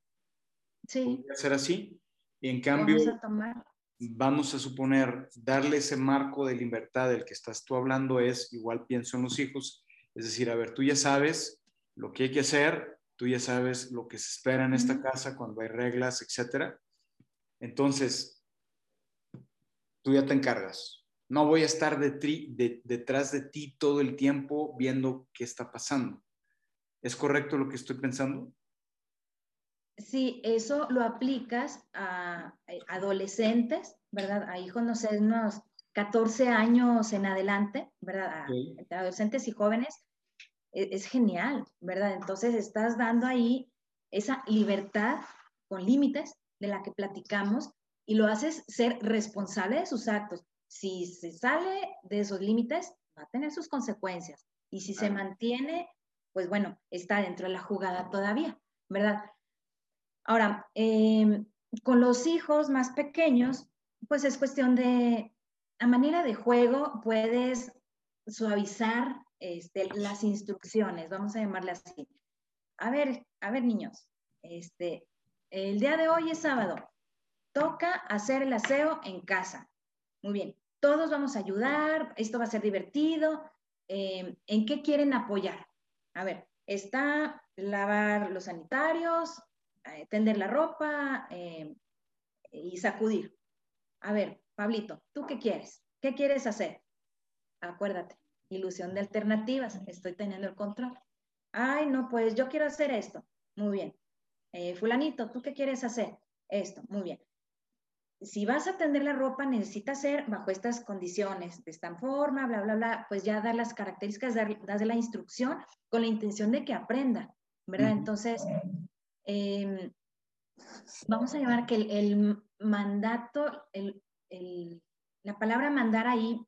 Sí. ¿Puede ser así? Y en cambio, Vamos a tomar vamos a suponer, darle ese marco de libertad del que estás tú hablando es, igual pienso en los hijos, es decir, a ver, tú ya sabes lo que hay que hacer, tú ya sabes lo que se espera en esta casa cuando hay reglas, etcétera. Entonces, tú ya te encargas. No voy a estar detrás de ti todo el tiempo viendo qué está pasando. ¿Es correcto lo que estoy pensando? Sí, eso lo aplicas a, adolescentes, ¿verdad? A hijos, no sé, unos 14 años en adelante, ¿verdad? A, adolescentes y jóvenes. E, es, genial, ¿verdad? Entonces estás dando ahí esa libertad con límites de la que platicamos y lo haces ser responsable de sus actos. Si se sale de esos límites, va a tener sus consecuencias. Y si se mantiene, pues bueno, está dentro de la jugada todavía, ¿verdad? Ahora, em, con los hijos más pequeños, pues es cuestión de, a manera de juego, puedes suavizar este, las instrucciones, vamos a llamarle así. A ver, a ver, niños, este, el día de hoy es sábado, toca hacer el aseo en casa. Muy bien, todos vamos a ayudar, esto va a ser divertido. Em, ¿En qué quieren apoyar? A ver, está lavar los sanitarios, eh, tender la ropa eh, y sacudir. A ver, Pablito, ¿tú qué quieres? ¿Qué quieres hacer? Acuérdate, ilusión de alternativas, estoy teniendo el control. Ay, no, pues yo quiero hacer esto. Muy bien. Eh, fulanito, ¿tú qué quieres hacer? Esto, muy bien. Si vas a tender la ropa, necesitas ser bajo estas condiciones, de esta forma, bla, bla, bla, pues ya dar las características, dar, dar la instrucción con la intención de que aprenda, ¿verdad? Entonces, em, vamos a llamar que el, mandato, el, la palabra mandar ahí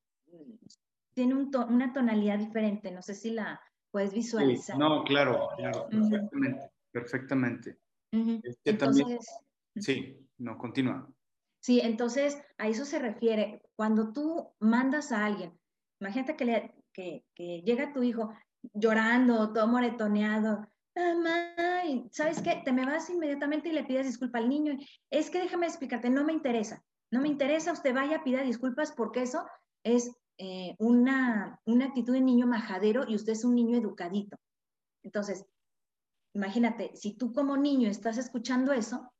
tiene una tonalidad diferente, no sé si la puedes visualizar. no, claro, claro, perfectamente, perfectamente. Entonces, sí, no, continúa. Sí, entonces a eso se refiere. Cuando tú mandas a alguien, imagínate que, le, que, que llega tu hijo llorando, todo moretoneado, mamá, ¿sabes qué? Te me vas inmediatamente y le pides disculpa al niño. Es que déjame explicarte, no me interesa, no me interesa, usted vaya, pida disculpas porque eso es eh, una, una actitud de niño majadero y usted es un niño educadito. Entonces, imagínate, si tú como niño estás escuchando eso,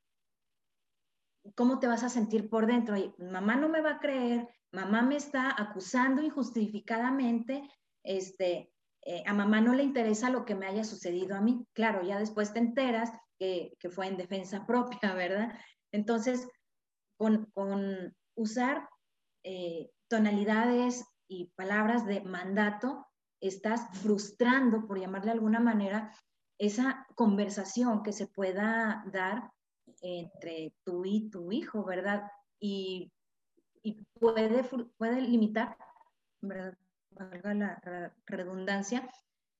¿cómo te vas a sentir por dentro? mamá no me va a creer, mamá me está acusando injustificadamente, este, eh, a mamá no le interesa lo que me haya sucedido a mí. Claro, ya después te enteras que, fue en defensa propia, ¿verdad? Entonces, con, usar eh, tonalidades y palabras de mandato, estás frustrando, por llamarle de alguna manera, esa conversación que se pueda dar entre tú y tu hijo, ¿verdad? Y, puede, puede limitar, ¿verdad? valga la redundancia,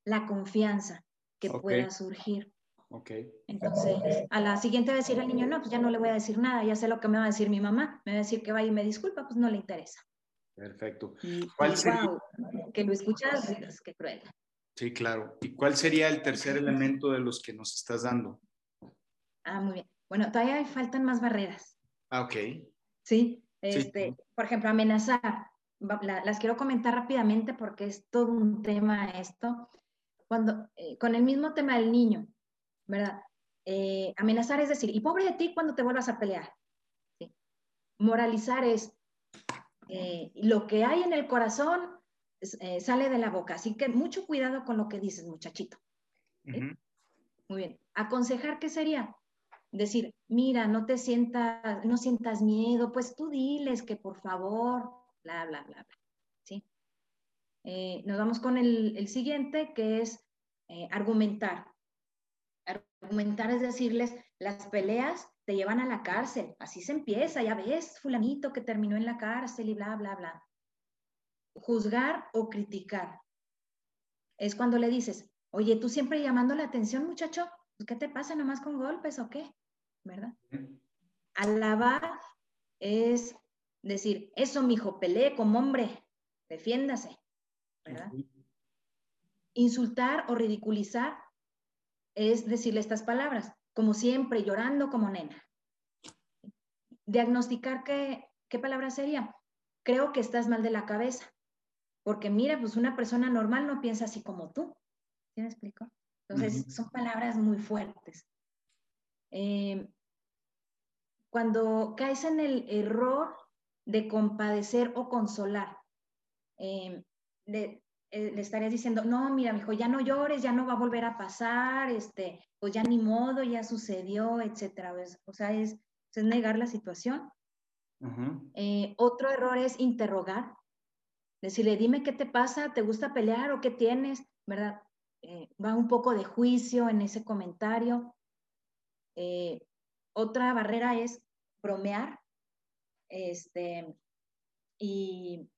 la confianza que pueda surgir. Okay. Entonces, a la siguiente decir al niño, no, pues ya no le voy a decir nada, ya sé lo que me va a decir mi mamá, me va a decir que vaya y me disculpa, pues no le interesa. Perfecto. ¿Cuál sería? que lo escuchas, qué cruel. Sí, claro. ¿Y cuál sería el tercer elemento de los que nos estás dando? Ah, muy bien. Bueno, todavía faltan más barreras. Ah, ok. Sí, este, por ejemplo, amenazar las quiero comentar rápidamente porque es todo un tema esto. Cuando, eh, con el mismo tema del niño, ¿verdad? Eh, amenazar es decir, y pobre de ti cuando te vuelvas a pelear. Moralizar es eh, lo que hay en el corazón sale de la boca, así que mucho cuidado con lo que dices, muchachito. Muy bien. Aconsejar, ¿qué sería? Decir, mira, no te sientas, no sientas miedo, pues tú diles que por favor, bla, bla, bla, bla. ¿sí? Eh, nos vamos con el, siguiente, que es eh, argumentar. Argumentar es decirles, las peleas te llevan a la cárcel, así se empieza, ya ves, fulanito que terminó en la cárcel y bla, bla, bla. Juzgar o criticar. Es cuando le dices, oye, tú siempre llamando la atención, muchacho, ¿qué te pasa nomás con golpes o qué? ¿Verdad? Alabar es decir, eso, mijo, pelee como hombre, defiéndase, ¿verdad? Insultar o ridiculizar es decirle estas palabras, como siempre, llorando como nena. Diagnosticar qué, qué palabra sería. Creo que estás mal de la cabeza, porque mira, pues una persona normal no piensa así como tú. ¿Sí me explico? Entonces, son palabras muy fuertes. Eh, cuando caes en el error de compadecer o consolar. Em, eh, le, estarías diciendo, no, mira, hijo, ya no llores, ya no va a volver a pasar, este, pues ya ni modo, ya sucedió, etcétera. O sea, es, es negar la situación. Eh, otro error es interrogar, decirle, dime qué te pasa, te gusta pelear o qué tienes, ¿verdad? Eh, va un poco de juicio en ese comentario. otra barrera es bromear, este, y,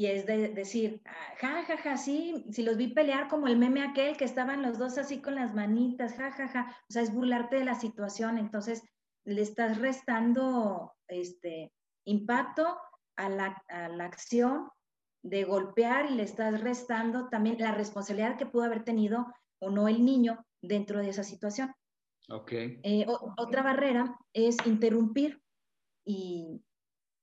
y es de decir, ah, ja, ja, ja, sí, si los vi pelear como el meme aquel que estaban los dos así con las manitas, ja, ja, ja, o sea, es burlarte de la situación, entonces le estás restando este impacto a la, a la acción de golpear y le estás restando también la responsabilidad que pudo haber tenido o no el niño dentro de esa situación. Okay. Eh, otra barrera es interrumpir y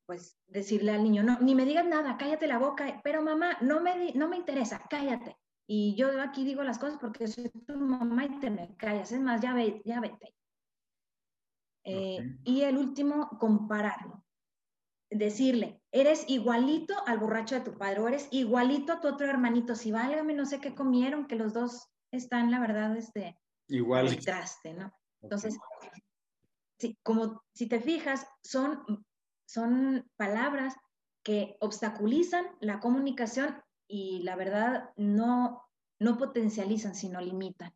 pues decirle al niño, no, ni me digas nada, cállate la boca, pero mamá, no me, no me interesa, cállate, y yo aquí digo las cosas porque soy tu mamá y te me callas. Es más, ya, ve, ya vete. Eh, y el último, compararlo. Decirle, eres igualito al borracho de tu padre o eres igualito a tu otro hermanito. Si válgame, no sé qué comieron, que los dos están, la verdad, este, Igual. el traste, ¿no? Entonces, sí, como si te fijas, son, son palabras que obstaculizan la comunicación y la verdad no, no potencializan, sino limitan.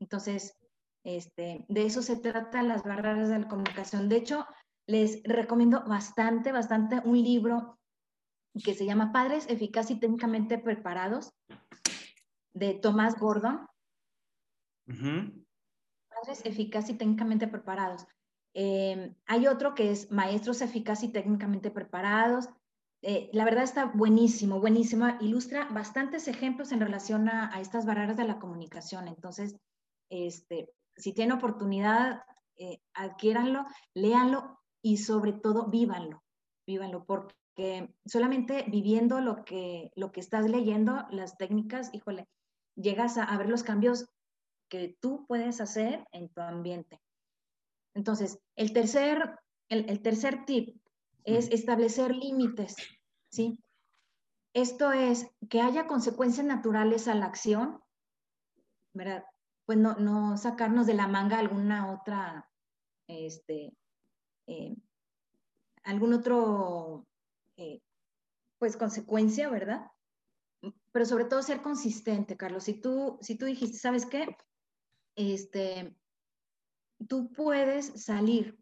Entonces, este, de eso se trata las barreras de la comunicación. De hecho, les recomiendo bastante, bastante un libro que se llama Padres Eficaz y Técnicamente Preparados, de Tomás Gordon. Padres Eficaz y Técnicamente Preparados. Eh, hay otro que es Maestros Eficaz y Técnicamente Preparados. Eh, la verdad está buenísimo, buenísimo. Ilustra bastantes ejemplos en relación a, estas barreras de la comunicación. Entonces, este, si tienen oportunidad, eh, adquiéranlo, léanlo y sobre todo vívanlo, vívanlo, porque solamente viviendo lo que, lo que estás leyendo, las técnicas, híjole, llegas a, ver los cambios que tú puedes hacer en tu ambiente. Entonces, el tercer, el tercer tip es establecer límites, ¿sí? Esto es que haya consecuencias naturales a la acción, ¿verdad? Pues no, no sacarnos de la manga alguna otra, este, eh, algún otro, eh, pues consecuencia, ¿verdad? Pero sobre todo ser consistente, Carlos. Si tú, si tú dijiste, ¿sabes qué? Este, tú puedes salir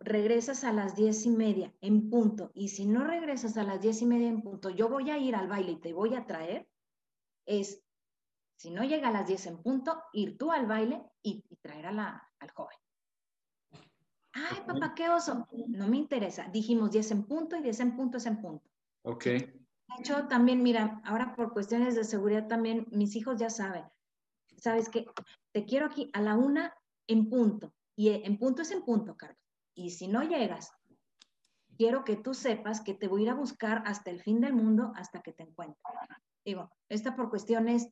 regresas a las diez y media en punto, y si no regresas a las diez y media en punto, yo voy a ir al baile y te voy a traer, es, si no llega a las diez en punto, ir tú al baile y, traer a la, al joven. Ay, papá, qué oso. No me interesa. Dijimos diez en punto y diez en punto es en punto. Ok. De hecho, también, mira, ahora por cuestiones de seguridad también, mis hijos ya saben. Sabes que te quiero aquí a la una en punto. Y en punto es en punto, Carlos. Y si no llegas, quiero que tú sepas que te voy a ir a buscar hasta el fin del mundo hasta que te encuentre. Digo, esta por cuestiones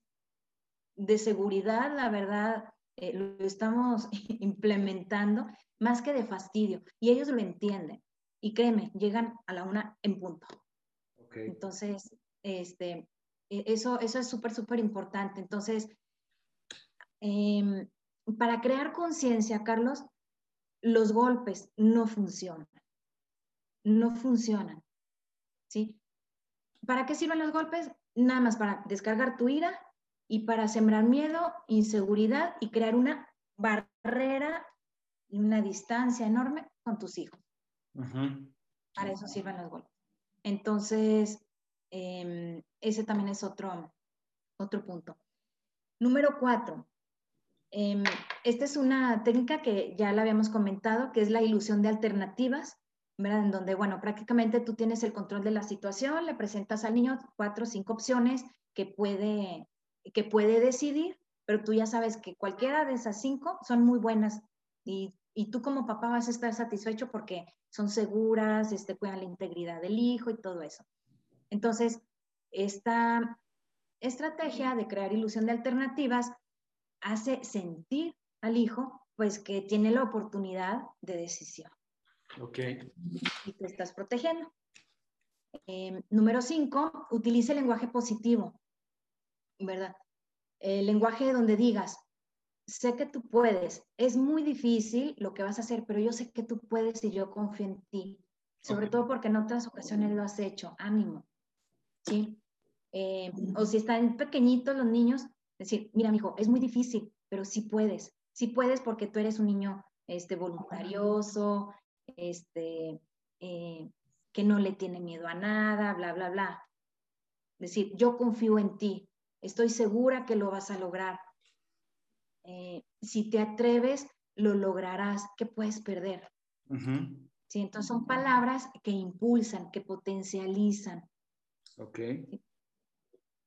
de seguridad, la verdad, eh, lo estamos implementando más que de fastidio. Y ellos lo entienden. Y créeme, llegan a la una en punto. Entonces, este, e, eso, eso es súper, súper importante. Entonces, em, para crear conciencia, Carlos, los golpes no funcionan. No funcionan. ¿Sí? ¿Para qué sirven los golpes? Nada más para descargar tu ira y para sembrar miedo, inseguridad y crear una barrera y una distancia enorme con tus hijos. Para eso sirven los golpes. Entonces, em, ese también es otro, otro punto. Número cuatro, esta es una técnica que ya la habíamos comentado, que es la ilusión de alternativas, ¿verdad? En donde, bueno, prácticamente tú tienes el control de la situación, le presentas al niño cuatro o cinco opciones que puede, que puede decidir, pero tú ya sabes que cualquiera de esas cinco son muy buenas y, y tú como papá vas a estar satisfecho porque son seguras, este, cuidan la integridad del hijo y todo eso. Entonces, esta estrategia de crear ilusión de alternativas hace sentir al hijo pues que tiene la oportunidad de decisión. Ok. Y te estás protegiendo. Em, número cinco, utilice el lenguaje positivo, ¿verdad? El lenguaje donde digas, sé que tú puedes, es muy difícil lo que vas a hacer, pero yo sé que tú puedes y yo confío en ti, sobre todo porque en otras ocasiones lo has hecho, ánimo, ¿sí? Em, o si están pequeñitos los niños, Decir, mira, hijo, es muy difícil, pero sí puedes. Sí puedes porque tú eres un niño este, voluntarioso, este, eh, que no le tiene miedo a nada, bla, bla, bla. Decir, yo confío en ti, estoy segura que lo vas a lograr. Eh, si te atreves, lo lograrás. ¿Qué puedes perder? Sí, entonces son palabras que impulsan, que potencializan. Ok.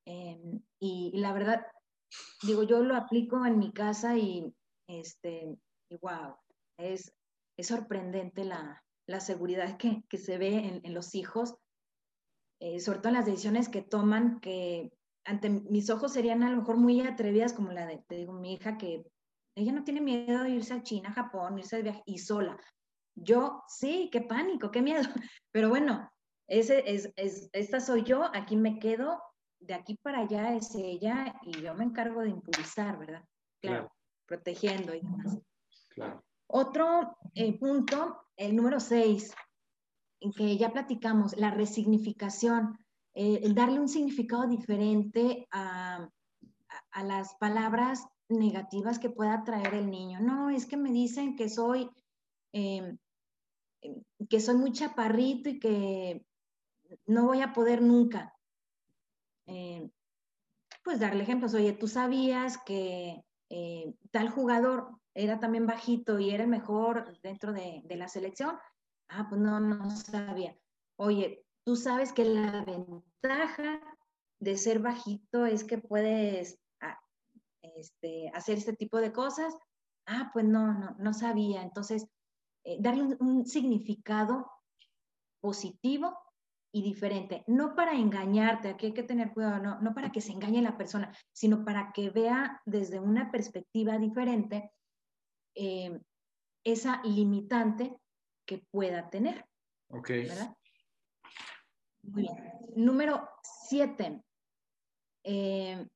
Em, y, la verdad, digo, yo lo aplico en mi casa y, este, y wow, es, es sorprendente la, la seguridad que, que, se ve en, en los hijos, eh, sobre todo en las decisiones que toman, que ante mis ojos serían a lo mejor muy atrevidas, como la de, te digo, mi hija, que ella no tiene miedo de irse a China, Japón, irse de viaje y sola. Yo, sí, qué pánico, qué miedo. Pero bueno, ese es, es, esta soy yo, aquí me quedo, de aquí para allá es ella y yo me encargo de impulsar, ¿verdad? Claro, protegiendo y demás. Claro. Otro eh, punto, el número seis, en que ya platicamos, la resignificación, eh, el darle un significado diferente a, a, las palabras negativas que pueda traer el niño. No, es que me dicen que soy, em, que soy muy chaparrito y que no voy a poder nunca. Eh, pues darle ejemplos, oye, tú sabías que eh, tal jugador era también bajito y era mejor dentro de, la selección. Ah, pues no, no sabía. Oye, tú sabes que la ventaja de ser bajito es que puedes ah, este, hacer este tipo de cosas. Ah, pues no, no, no sabía. Entonces, eh, darle un, significado positivo y diferente, no para engañarte, aquí hay que tener cuidado, no, no para que se engañe la persona, sino para que vea desde una perspectiva diferente eh, esa limitante que pueda tener. Ok. Muy bien. Número siete, eh,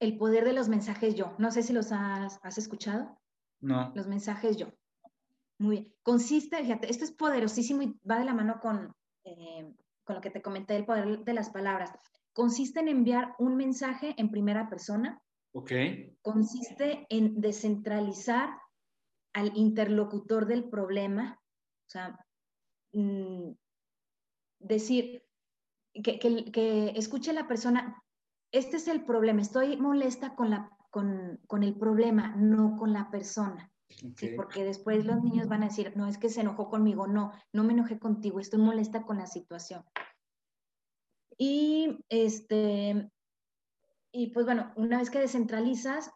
el poder de los mensajes yo. No sé si los has, has escuchado. No. Los mensajes yo. Muy bien. Consiste, fíjate, esto es poderosísimo y va de la mano con, eh, con lo que te comenté, el poder de las palabras. Consiste en enviar un mensaje en primera persona. Ok. Consiste en descentralizar al interlocutor del problema. O sea, mm, decir, que, que, escuche la persona, este es el problema, estoy molesta con, la, con, con el problema, no con la persona. Porque después los niños van a decir, no, es que se enojó conmigo, no, no me enojé contigo, estoy molesta con la situación. Y este, y pues bueno, una vez que descentralizas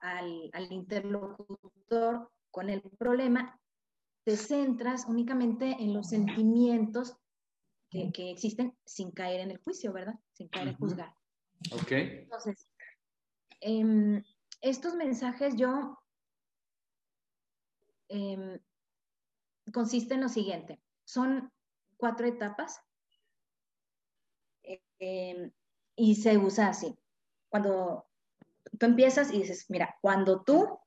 al, al interlocutor con el problema, te centras únicamente en los sentimientos que, que, existen sin caer en el juicio, ¿verdad? Sin caer en juzgar. Ok. Entonces, eh, estos mensajes yo eh, consiste en lo siguiente. Son cuatro etapas eh, y se usa así. Cuando tú empiezas y dices, mira, cuando tú,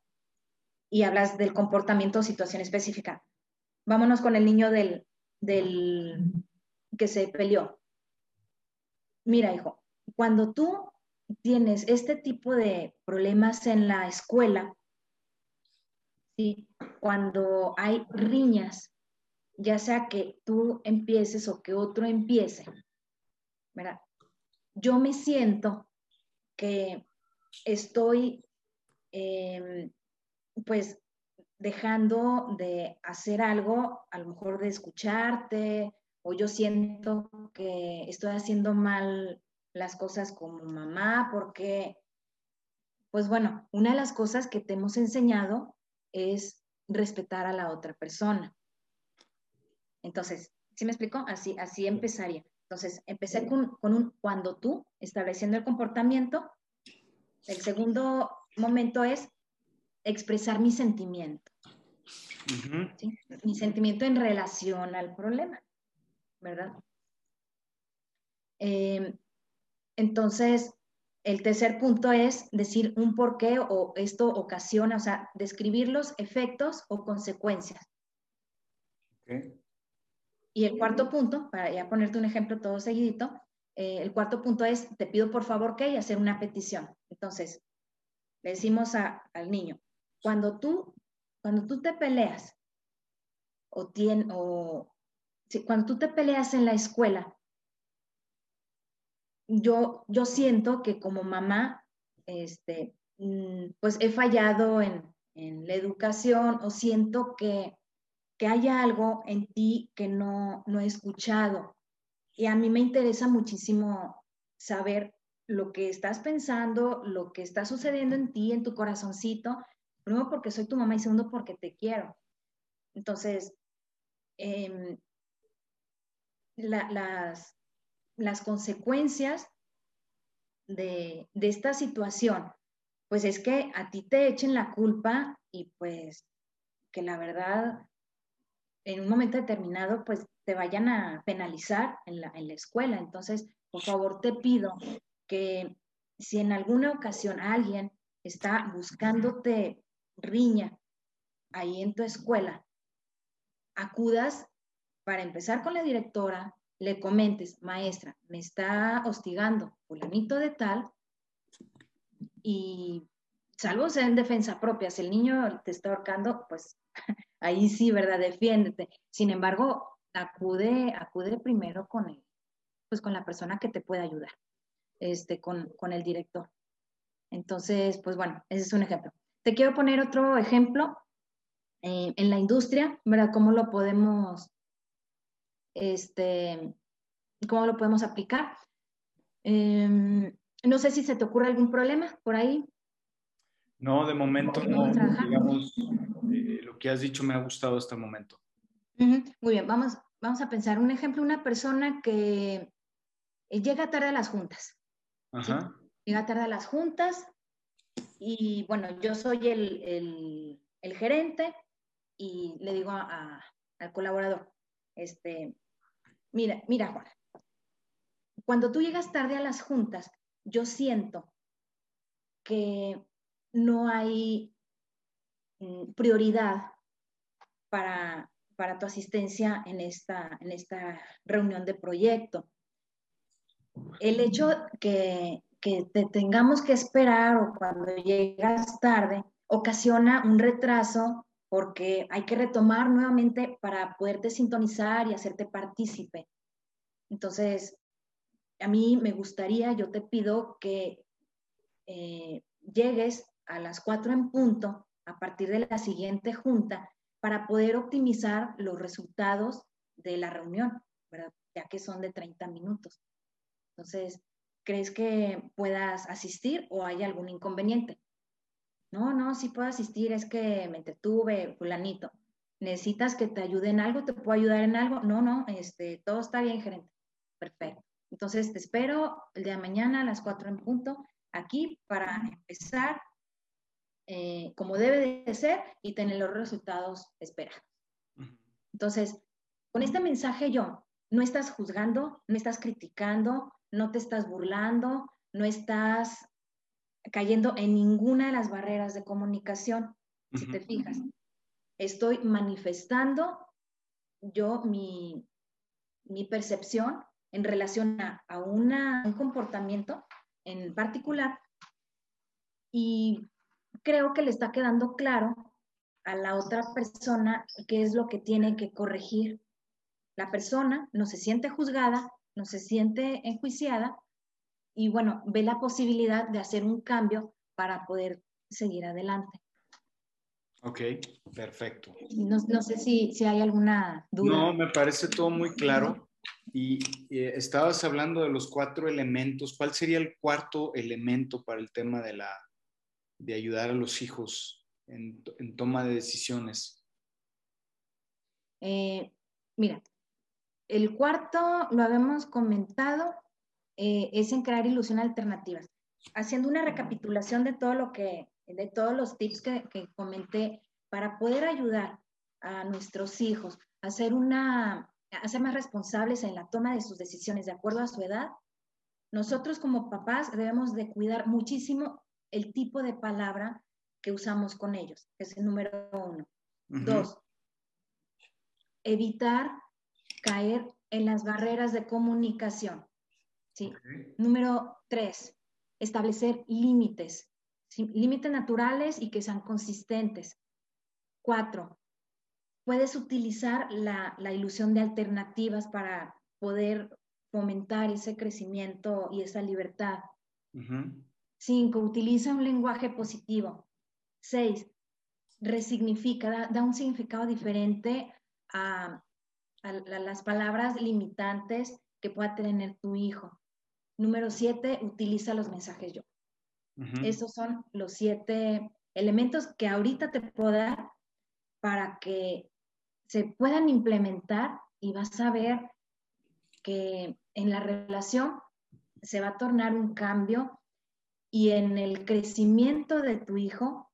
y hablas del comportamiento o situación específica, vámonos con el niño del, del que se peleó. Mira, hijo, cuando tú tienes este tipo de problemas en la escuela, ¿sí? cuando hay riñas, ya sea que tú empieces o que otro empiece, ¿verdad? yo me siento que estoy em, pues dejando de hacer algo, a lo mejor de escucharte, o yo siento que estoy haciendo mal las cosas como mamá, porque, pues bueno, una de las cosas que te hemos enseñado es respetar a la otra persona. Entonces, ¿sí me explico? Así, así empezaría. Entonces, empecé con, un cuando tú, estableciendo el comportamiento. El segundo momento es expresar mi sentimiento. Mi sentimiento en relación al problema, ¿verdad? Em, entonces, el tercer punto es decir un por qué o esto ocasiona, o sea, describir los efectos o consecuencias. Y el cuarto punto, para ya ponerte un ejemplo todo seguidito, eh, el cuarto punto es, te pido por favor que y hacer una petición. Entonces, le decimos al niño, cuando tú, cuando tú te peleas o, tien, o cuando tú te peleas en la escuela, yo, yo siento que como mamá, este, mm, pues he fallado en, en la educación o siento que que haya algo en ti que no, no he escuchado. Y a mí me interesa muchísimo saber lo que estás pensando, lo que está sucediendo en ti, en tu corazoncito, primero porque soy tu mamá y segundo porque te quiero. Entonces, em, las, las consecuencias de, esta situación? Pues es que a ti te echen la culpa y pues que la verdad en un momento determinado pues te vayan a penalizar en la, en la escuela. Entonces, por favor, te pido que si en alguna ocasión alguien está buscándote riña ahí en tu escuela, acudas para empezar con la directora, le comentes, maestra, me está hostigando fulanito de tal, y salvo sea en defensa propia, si el niño te está ahorcando, pues ahí sí, ¿verdad? Defiéndete. Sin embargo, acude, acude primero con él, pues con la persona que te pueda ayudar, este, con, con el director. Entonces, pues bueno, ese es un ejemplo. Te quiero poner otro ejemplo eh, en la industria, ¿verdad? ¿Cómo lo podemos, este, cómo lo podemos aplicar? Em, no sé si se te ocurre algún problema por ahí. No, de momento no. Digamos, eh, lo que has dicho me ha gustado hasta el momento. Muy bien, vamos, vamos a pensar un ejemplo, una persona que llega tarde a las juntas. Ajá llega tarde a las juntas y bueno, yo soy el, gerente y le digo al colaborador, este, mira, mira Juan, cuando tú llegas tarde a las juntas, yo siento que no hay mm, prioridad para, para tu asistencia en esta, en esta reunión de proyecto. El hecho que, que te tengamos que esperar o cuando llegas tarde ocasiona un retraso porque hay que retomar nuevamente para poderte sintonizar y hacerte partícipe. Entonces, a mí me gustaría, yo te pido que eh, llegues a las cuatro en punto a partir de la siguiente junta para poder optimizar los resultados de la reunión, ya que son de 30 minutos. Entonces, ¿crees que puedas asistir o hay algún inconveniente? No, no, sí puedo asistir, es que me entretuve, fulanito. ¿Necesitas que te ayude en algo? ¿Te puedo ayudar en algo? No, no, este, todo está bien, gerente. Perfecto. Entonces te espero el día de mañana a las 4 en punto aquí para empezar eh, como debe de ser y tener los resultados esperados. Entonces, con este mensaje yo, no estás juzgando, no estás criticando, no te estás burlando, no estás cayendo en ninguna de las barreras de comunicación, si te fijas. Estoy manifestando yo mi, percepción en relación a, un comportamiento en particular y creo que le está quedando claro a la otra persona qué es lo que tiene que corregir. La persona no se siente juzgada, no se siente enjuiciada y bueno, ve la posibilidad de hacer un cambio para poder seguir adelante. Ok, perfecto. No, sé si, si, hay alguna duda. No, me parece todo muy claro. Y estabas hablando de los cuatro elementos. ¿Cuál sería el cuarto elemento para el tema de, la, de ayudar a los hijos en, en toma de decisiones? Eh, mira, el cuarto, lo habíamos comentado, eh, es en crear ilusión alternativas. Haciendo una recapitulación de todo lo que, de todos los tips que, comenté para poder ayudar a nuestros hijos a ser una, a ser más responsables en la toma de sus decisiones de acuerdo a su edad, nosotros como papás debemos de cuidar muchísimo el tipo de palabra que usamos con ellos, que es el número uno. Dos, evitar caer en las barreras de comunicación. ¿Sí? Número tres, establecer límites, límites naturales y que sean consistentes. Cuatro, puedes utilizar la, ilusión de alternativas para poder fomentar ese crecimiento y esa libertad. Cinco, utiliza un lenguaje positivo. Seis, resignifica, da un significado diferente a, las palabras limitantes que pueda tener tu hijo. Número siete, utiliza los mensajes yo. Esos son los siete elementos que ahorita te puedo dar para que se puedan implementar y vas a ver que en la relación se va a tornar un cambio y en el crecimiento de tu hijo,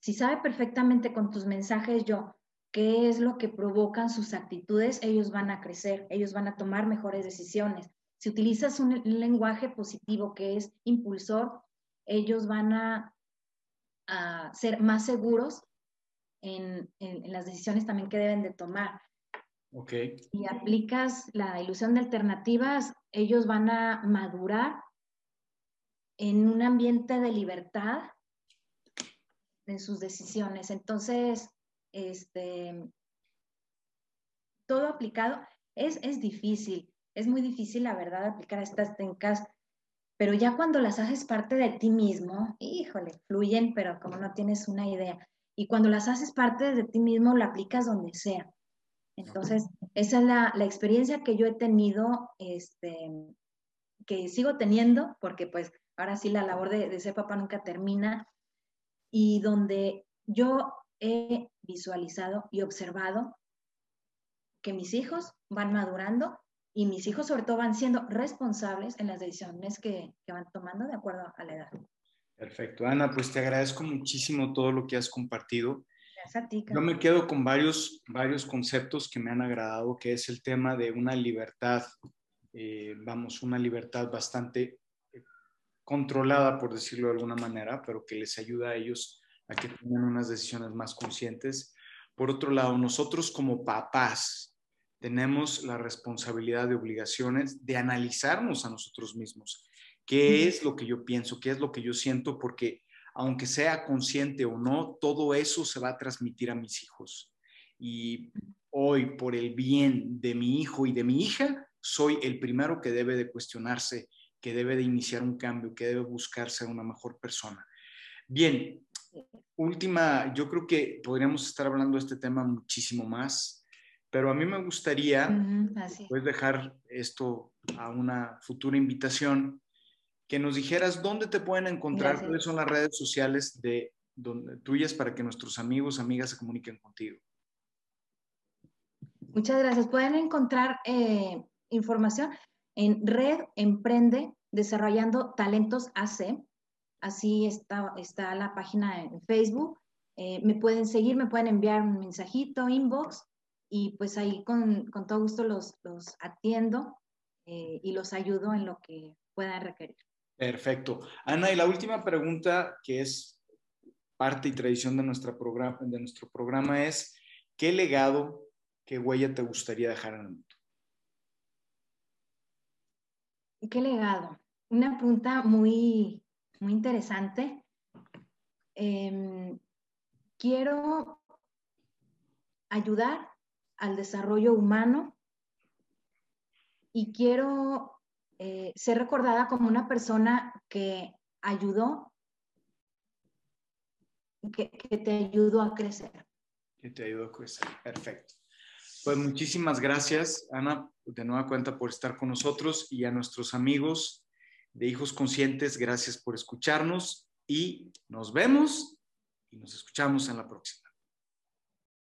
si sabe perfectamente con tus mensajes yo qué es lo que provocan sus actitudes, ellos van a crecer, ellos van a tomar mejores decisiones. Si utilizas un, lenguaje positivo que es impulsor, ellos van a, ser más seguros en, en, las decisiones también que deben de tomar. Okay. Si aplicas la ilusión de alternativas, ellos van a madurar en un ambiente de libertad en sus decisiones. Entonces, este, todo aplicado es, es difícil, es muy difícil, la verdad, aplicar estas técnicas, pero ya cuando las haces parte de ti mismo, híjole, fluyen, pero como no tienes una idea. Y cuando las haces parte de ti mismo, lo aplicas donde sea. Entonces, esa es la, la experiencia que yo he tenido, este, que sigo teniendo, porque pues ahora sí la labor de, de ser papá nunca termina, y donde yo he visualizado y observado que mis hijos van madurando y mis hijos sobre todo van siendo responsables en las decisiones que, que, van tomando de acuerdo a la edad. Perfecto. Ana, pues te agradezco muchísimo todo lo que has compartido. Gracias a ti. Yo me quedo con varios, varios conceptos que me han agradado, que es el tema de una libertad, eh, vamos, una libertad bastante eh, controlada, por decirlo de alguna manera, pero que les ayuda a ellos a que tengan unas decisiones más conscientes. Por otro lado, nosotros como papás tenemos la responsabilidad de obligaciones de analizarnos a nosotros mismos. ¿Qué es lo que yo pienso? ¿Qué es lo que yo siento? Porque aunque sea consciente o no, todo eso se va a transmitir a mis hijos. Y hoy, por el bien de mi hijo y de mi hija, soy el primero que debe de cuestionarse, que debe de iniciar un cambio, que debe buscarse a una mejor persona. Bien, última, yo creo que podríamos estar hablando de este tema muchísimo más, pero a mí me gustaría pues, dejar esto a una futura invitación, que nos dijeras dónde te pueden encontrar, cuáles son las redes sociales de, donde, tuyas para que nuestros amigos, amigas se comuniquen contigo. Muchas gracias. Pueden encontrar eh, información en Red Emprende Desarrollando Talentos AC Así está, está la página en Facebook. Eh, me pueden seguir, me pueden enviar un mensajito, inbox, y pues ahí con, con todo gusto los, los atiendo eh, y los ayudo en lo que puedan requerir. Perfecto. Ana, y la última pregunta que es parte y tradición de, nuestra programa, de nuestro programa es, ¿qué legado, qué huella te gustaría dejar en el mundo? ¿Qué legado? Una pregunta muy, muy interesante. Em, quiero ayudar al desarrollo humano y quiero eh, ser recordada como una persona que ayudó, que, que te ayudó a crecer. Que te ayudó a crecer, perfecto. Pues muchísimas gracias, Ana, de nueva cuenta por estar con nosotros y a nuestros amigos de Hijos Conscientes. Gracias por escucharnos y nos vemos y nos escuchamos en la próxima.